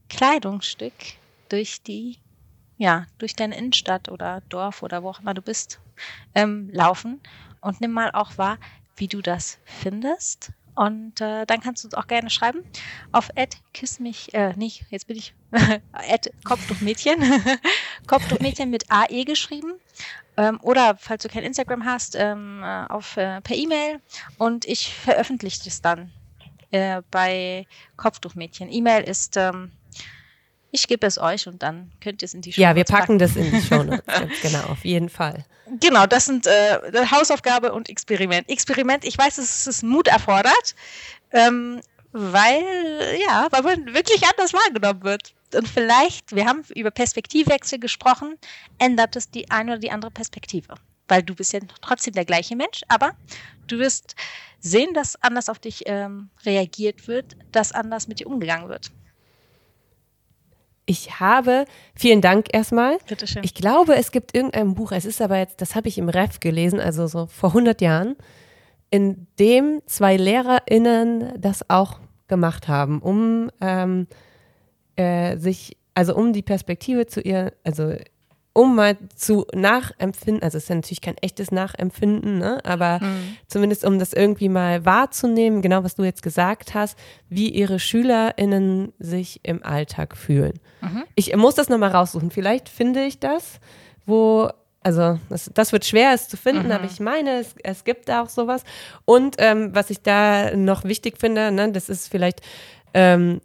Kleidungsstück durch die, ja, durch deine Innenstadt oder Dorf oder wo auch immer du bist, ähm, laufen und nimm mal auch wahr, wie du das findest. Und äh, dann kannst du uns auch gerne schreiben auf kiss mich, äh, nicht, jetzt bin ich, Kopftuchmädchen, Kopftuchmädchen mit AE geschrieben. Ähm, oder falls du kein Instagram hast, ähm, äh, auf, äh, per E-Mail und ich veröffentliche das dann äh, bei Kopftuchmädchen. E-Mail ist, ähm, ich gebe es euch und dann könnt ihr es in die Show Ja, wir packen, packen, das in die Show Notes. genau, auf jeden Fall. Genau, das sind äh, Hausaufgabe und Experiment. Experiment, ich weiß, es Mut erfordert, ähm, weil, ja, weil man wirklich anders wahrgenommen wird. Und vielleicht, wir haben über Perspektivwechsel gesprochen, ändert es die eine oder die andere Perspektive. Weil du bist ja trotzdem der gleiche Mensch, aber du wirst sehen, dass anders auf dich ähm, reagiert wird, dass anders mit dir umgegangen wird. Ich habe, vielen Dank erstmal. Bitteschön. Ich glaube, es gibt irgendein Buch, es ist aber jetzt, das habe ich im Ref gelesen, also so vor 100 Jahren, in dem zwei LehrerInnen das auch gemacht haben, um ähm, äh, sich, also um die Perspektive zu ihr, also um mal zu nachempfinden, also es ist ja natürlich kein echtes Nachempfinden, ne? aber mhm. zumindest um das irgendwie mal wahrzunehmen, genau was du jetzt gesagt hast, wie ihre SchülerInnen sich im Alltag fühlen. Mhm. Ich muss das nochmal raussuchen. Vielleicht finde ich das, wo also das, das, wird schwer, es zu finden, mhm. aber ich meine, es, es gibt auch sowas. Und ähm, was ich da noch wichtig finde, ne, das ist vielleicht ähm,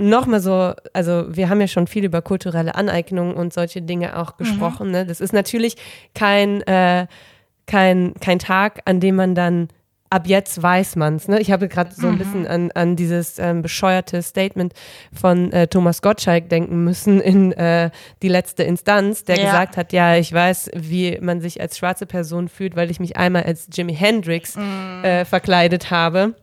nochmal so, also wir haben ja schon viel über kulturelle Aneignung und solche Dinge auch mhm. gesprochen. Mhm. Ne? Das ist natürlich kein, äh, kein, kein Tag, an dem man dann ab jetzt weiß man's. Ne? Ich habe gerade so ein mhm. bisschen an, an dieses ähm, bescheuerte Statement von äh, Thomas Gottschalk denken müssen in äh, die letzte Instanz, der ja. gesagt hat, ja, ich weiß, wie man sich als schwarze Person fühlt, weil ich mich einmal als Jimi Hendrix mhm. äh, verkleidet habe.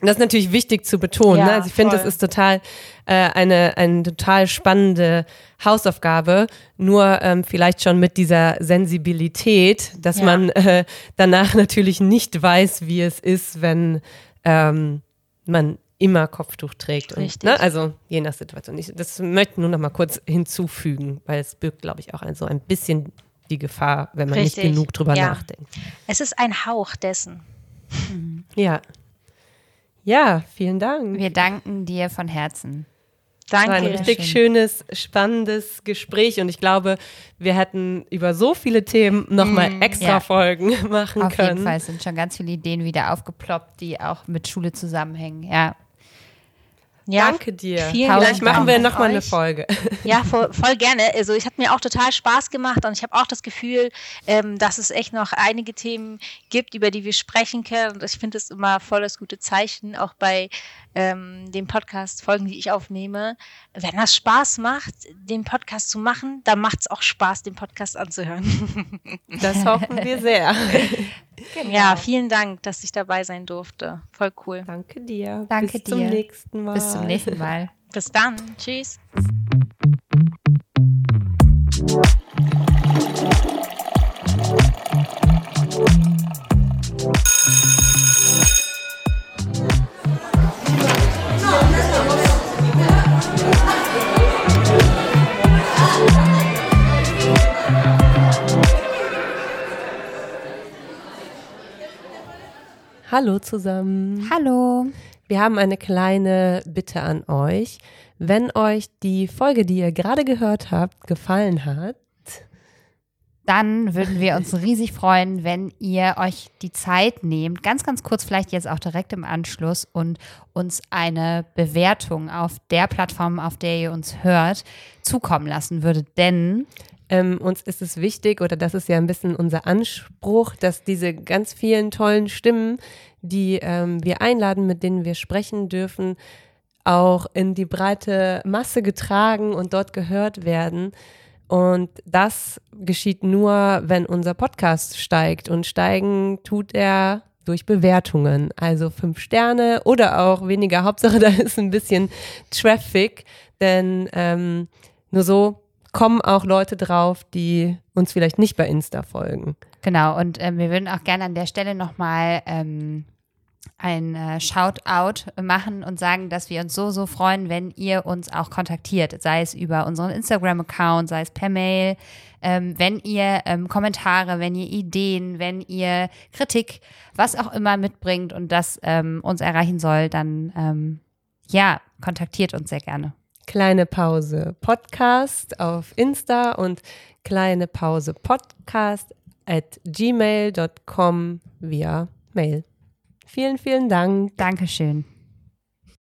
Das ist natürlich wichtig zu betonen. Ja, ne? Also ich finde, das ist total äh, eine, eine total spannende Hausaufgabe, nur ähm, vielleicht schon mit dieser Sensibilität, dass ja. man äh, danach natürlich nicht weiß, wie es ist, wenn ähm, man immer Kopftuch trägt. Und, ne? Also je nach Situation. Ich, das möchte ich nur noch mal kurz hinzufügen, weil es birgt, glaube ich, auch ein, so ein bisschen die Gefahr, wenn man Richtig. nicht genug drüber ja. nachdenkt. Es ist ein Hauch dessen. Mhm. Ja. Ja, vielen Dank. Wir danken dir von Herzen. Danke. Das war ein richtig schön. schönes, spannendes Gespräch und ich glaube, wir hätten über so viele Themen nochmal mm, extra ja. Folgen machen Auf können. Auf jeden Fall sind schon ganz viele Ideen wieder aufgeploppt, die auch mit Schule zusammenhängen. Ja. Ja, Danke dir. Vielen Vielleicht Dank machen wir nochmal eine Folge. Ja, voll, voll, gerne. Also es hat mir auch total Spaß gemacht und ich habe auch das Gefühl, ähm, dass es echt noch einige Themen gibt, über die wir sprechen können. Und ich finde es immer voll das gute Zeichen, auch bei ähm, den Podcast-Folgen, die ich aufnehme. Wenn das Spaß macht, den Podcast zu machen, dann macht es auch Spaß, den Podcast anzuhören. Das hoffen wir sehr. Genau. Ja, vielen Dank, dass ich dabei sein durfte. Voll cool. Danke dir. Danke Bis dir. zum nächsten Mal. Bis zum nächsten Mal. Bis dann. Tschüss. Hallo zusammen. Hallo. Wir haben eine kleine Bitte an euch. Wenn euch die Folge, die ihr gerade gehört habt, gefallen hat, dann würden wir uns riesig freuen, wenn ihr euch die Zeit nehmt, ganz, ganz kurz, vielleicht jetzt auch direkt im Anschluss und uns eine Bewertung auf der Plattform, auf der ihr uns hört, zukommen lassen würdet. Denn ähm, uns ist es wichtig, oder das ist ja ein bisschen unser Anspruch, dass diese ganz vielen tollen Stimmen, die ähm, wir einladen, mit denen wir sprechen dürfen, auch in die breite Masse getragen und dort gehört werden. Und das geschieht nur, wenn unser Podcast steigt. Und steigen tut er durch Bewertungen. Also fünf Sterne oder auch weniger. Hauptsache, da ist ein bisschen Traffic. Denn ähm, nur so kommen auch Leute drauf, die uns vielleicht nicht bei Insta folgen. Genau, und äh, wir würden auch gerne an der Stelle nochmal ähm, ein äh, Shoutout machen und sagen, dass wir uns so, so freuen, wenn ihr uns auch kontaktiert, sei es über unseren Instagram-Account, sei es per Mail, ähm, wenn ihr ähm, Kommentare, wenn ihr Ideen, wenn ihr Kritik, was auch immer mitbringt und das ähm, uns erreichen soll, dann ähm, ja, kontaktiert uns sehr gerne. Kleine Pause Podcast auf Insta und kleine Pause Podcast at gmail.com via Mail. Vielen, vielen Dank. Dankeschön.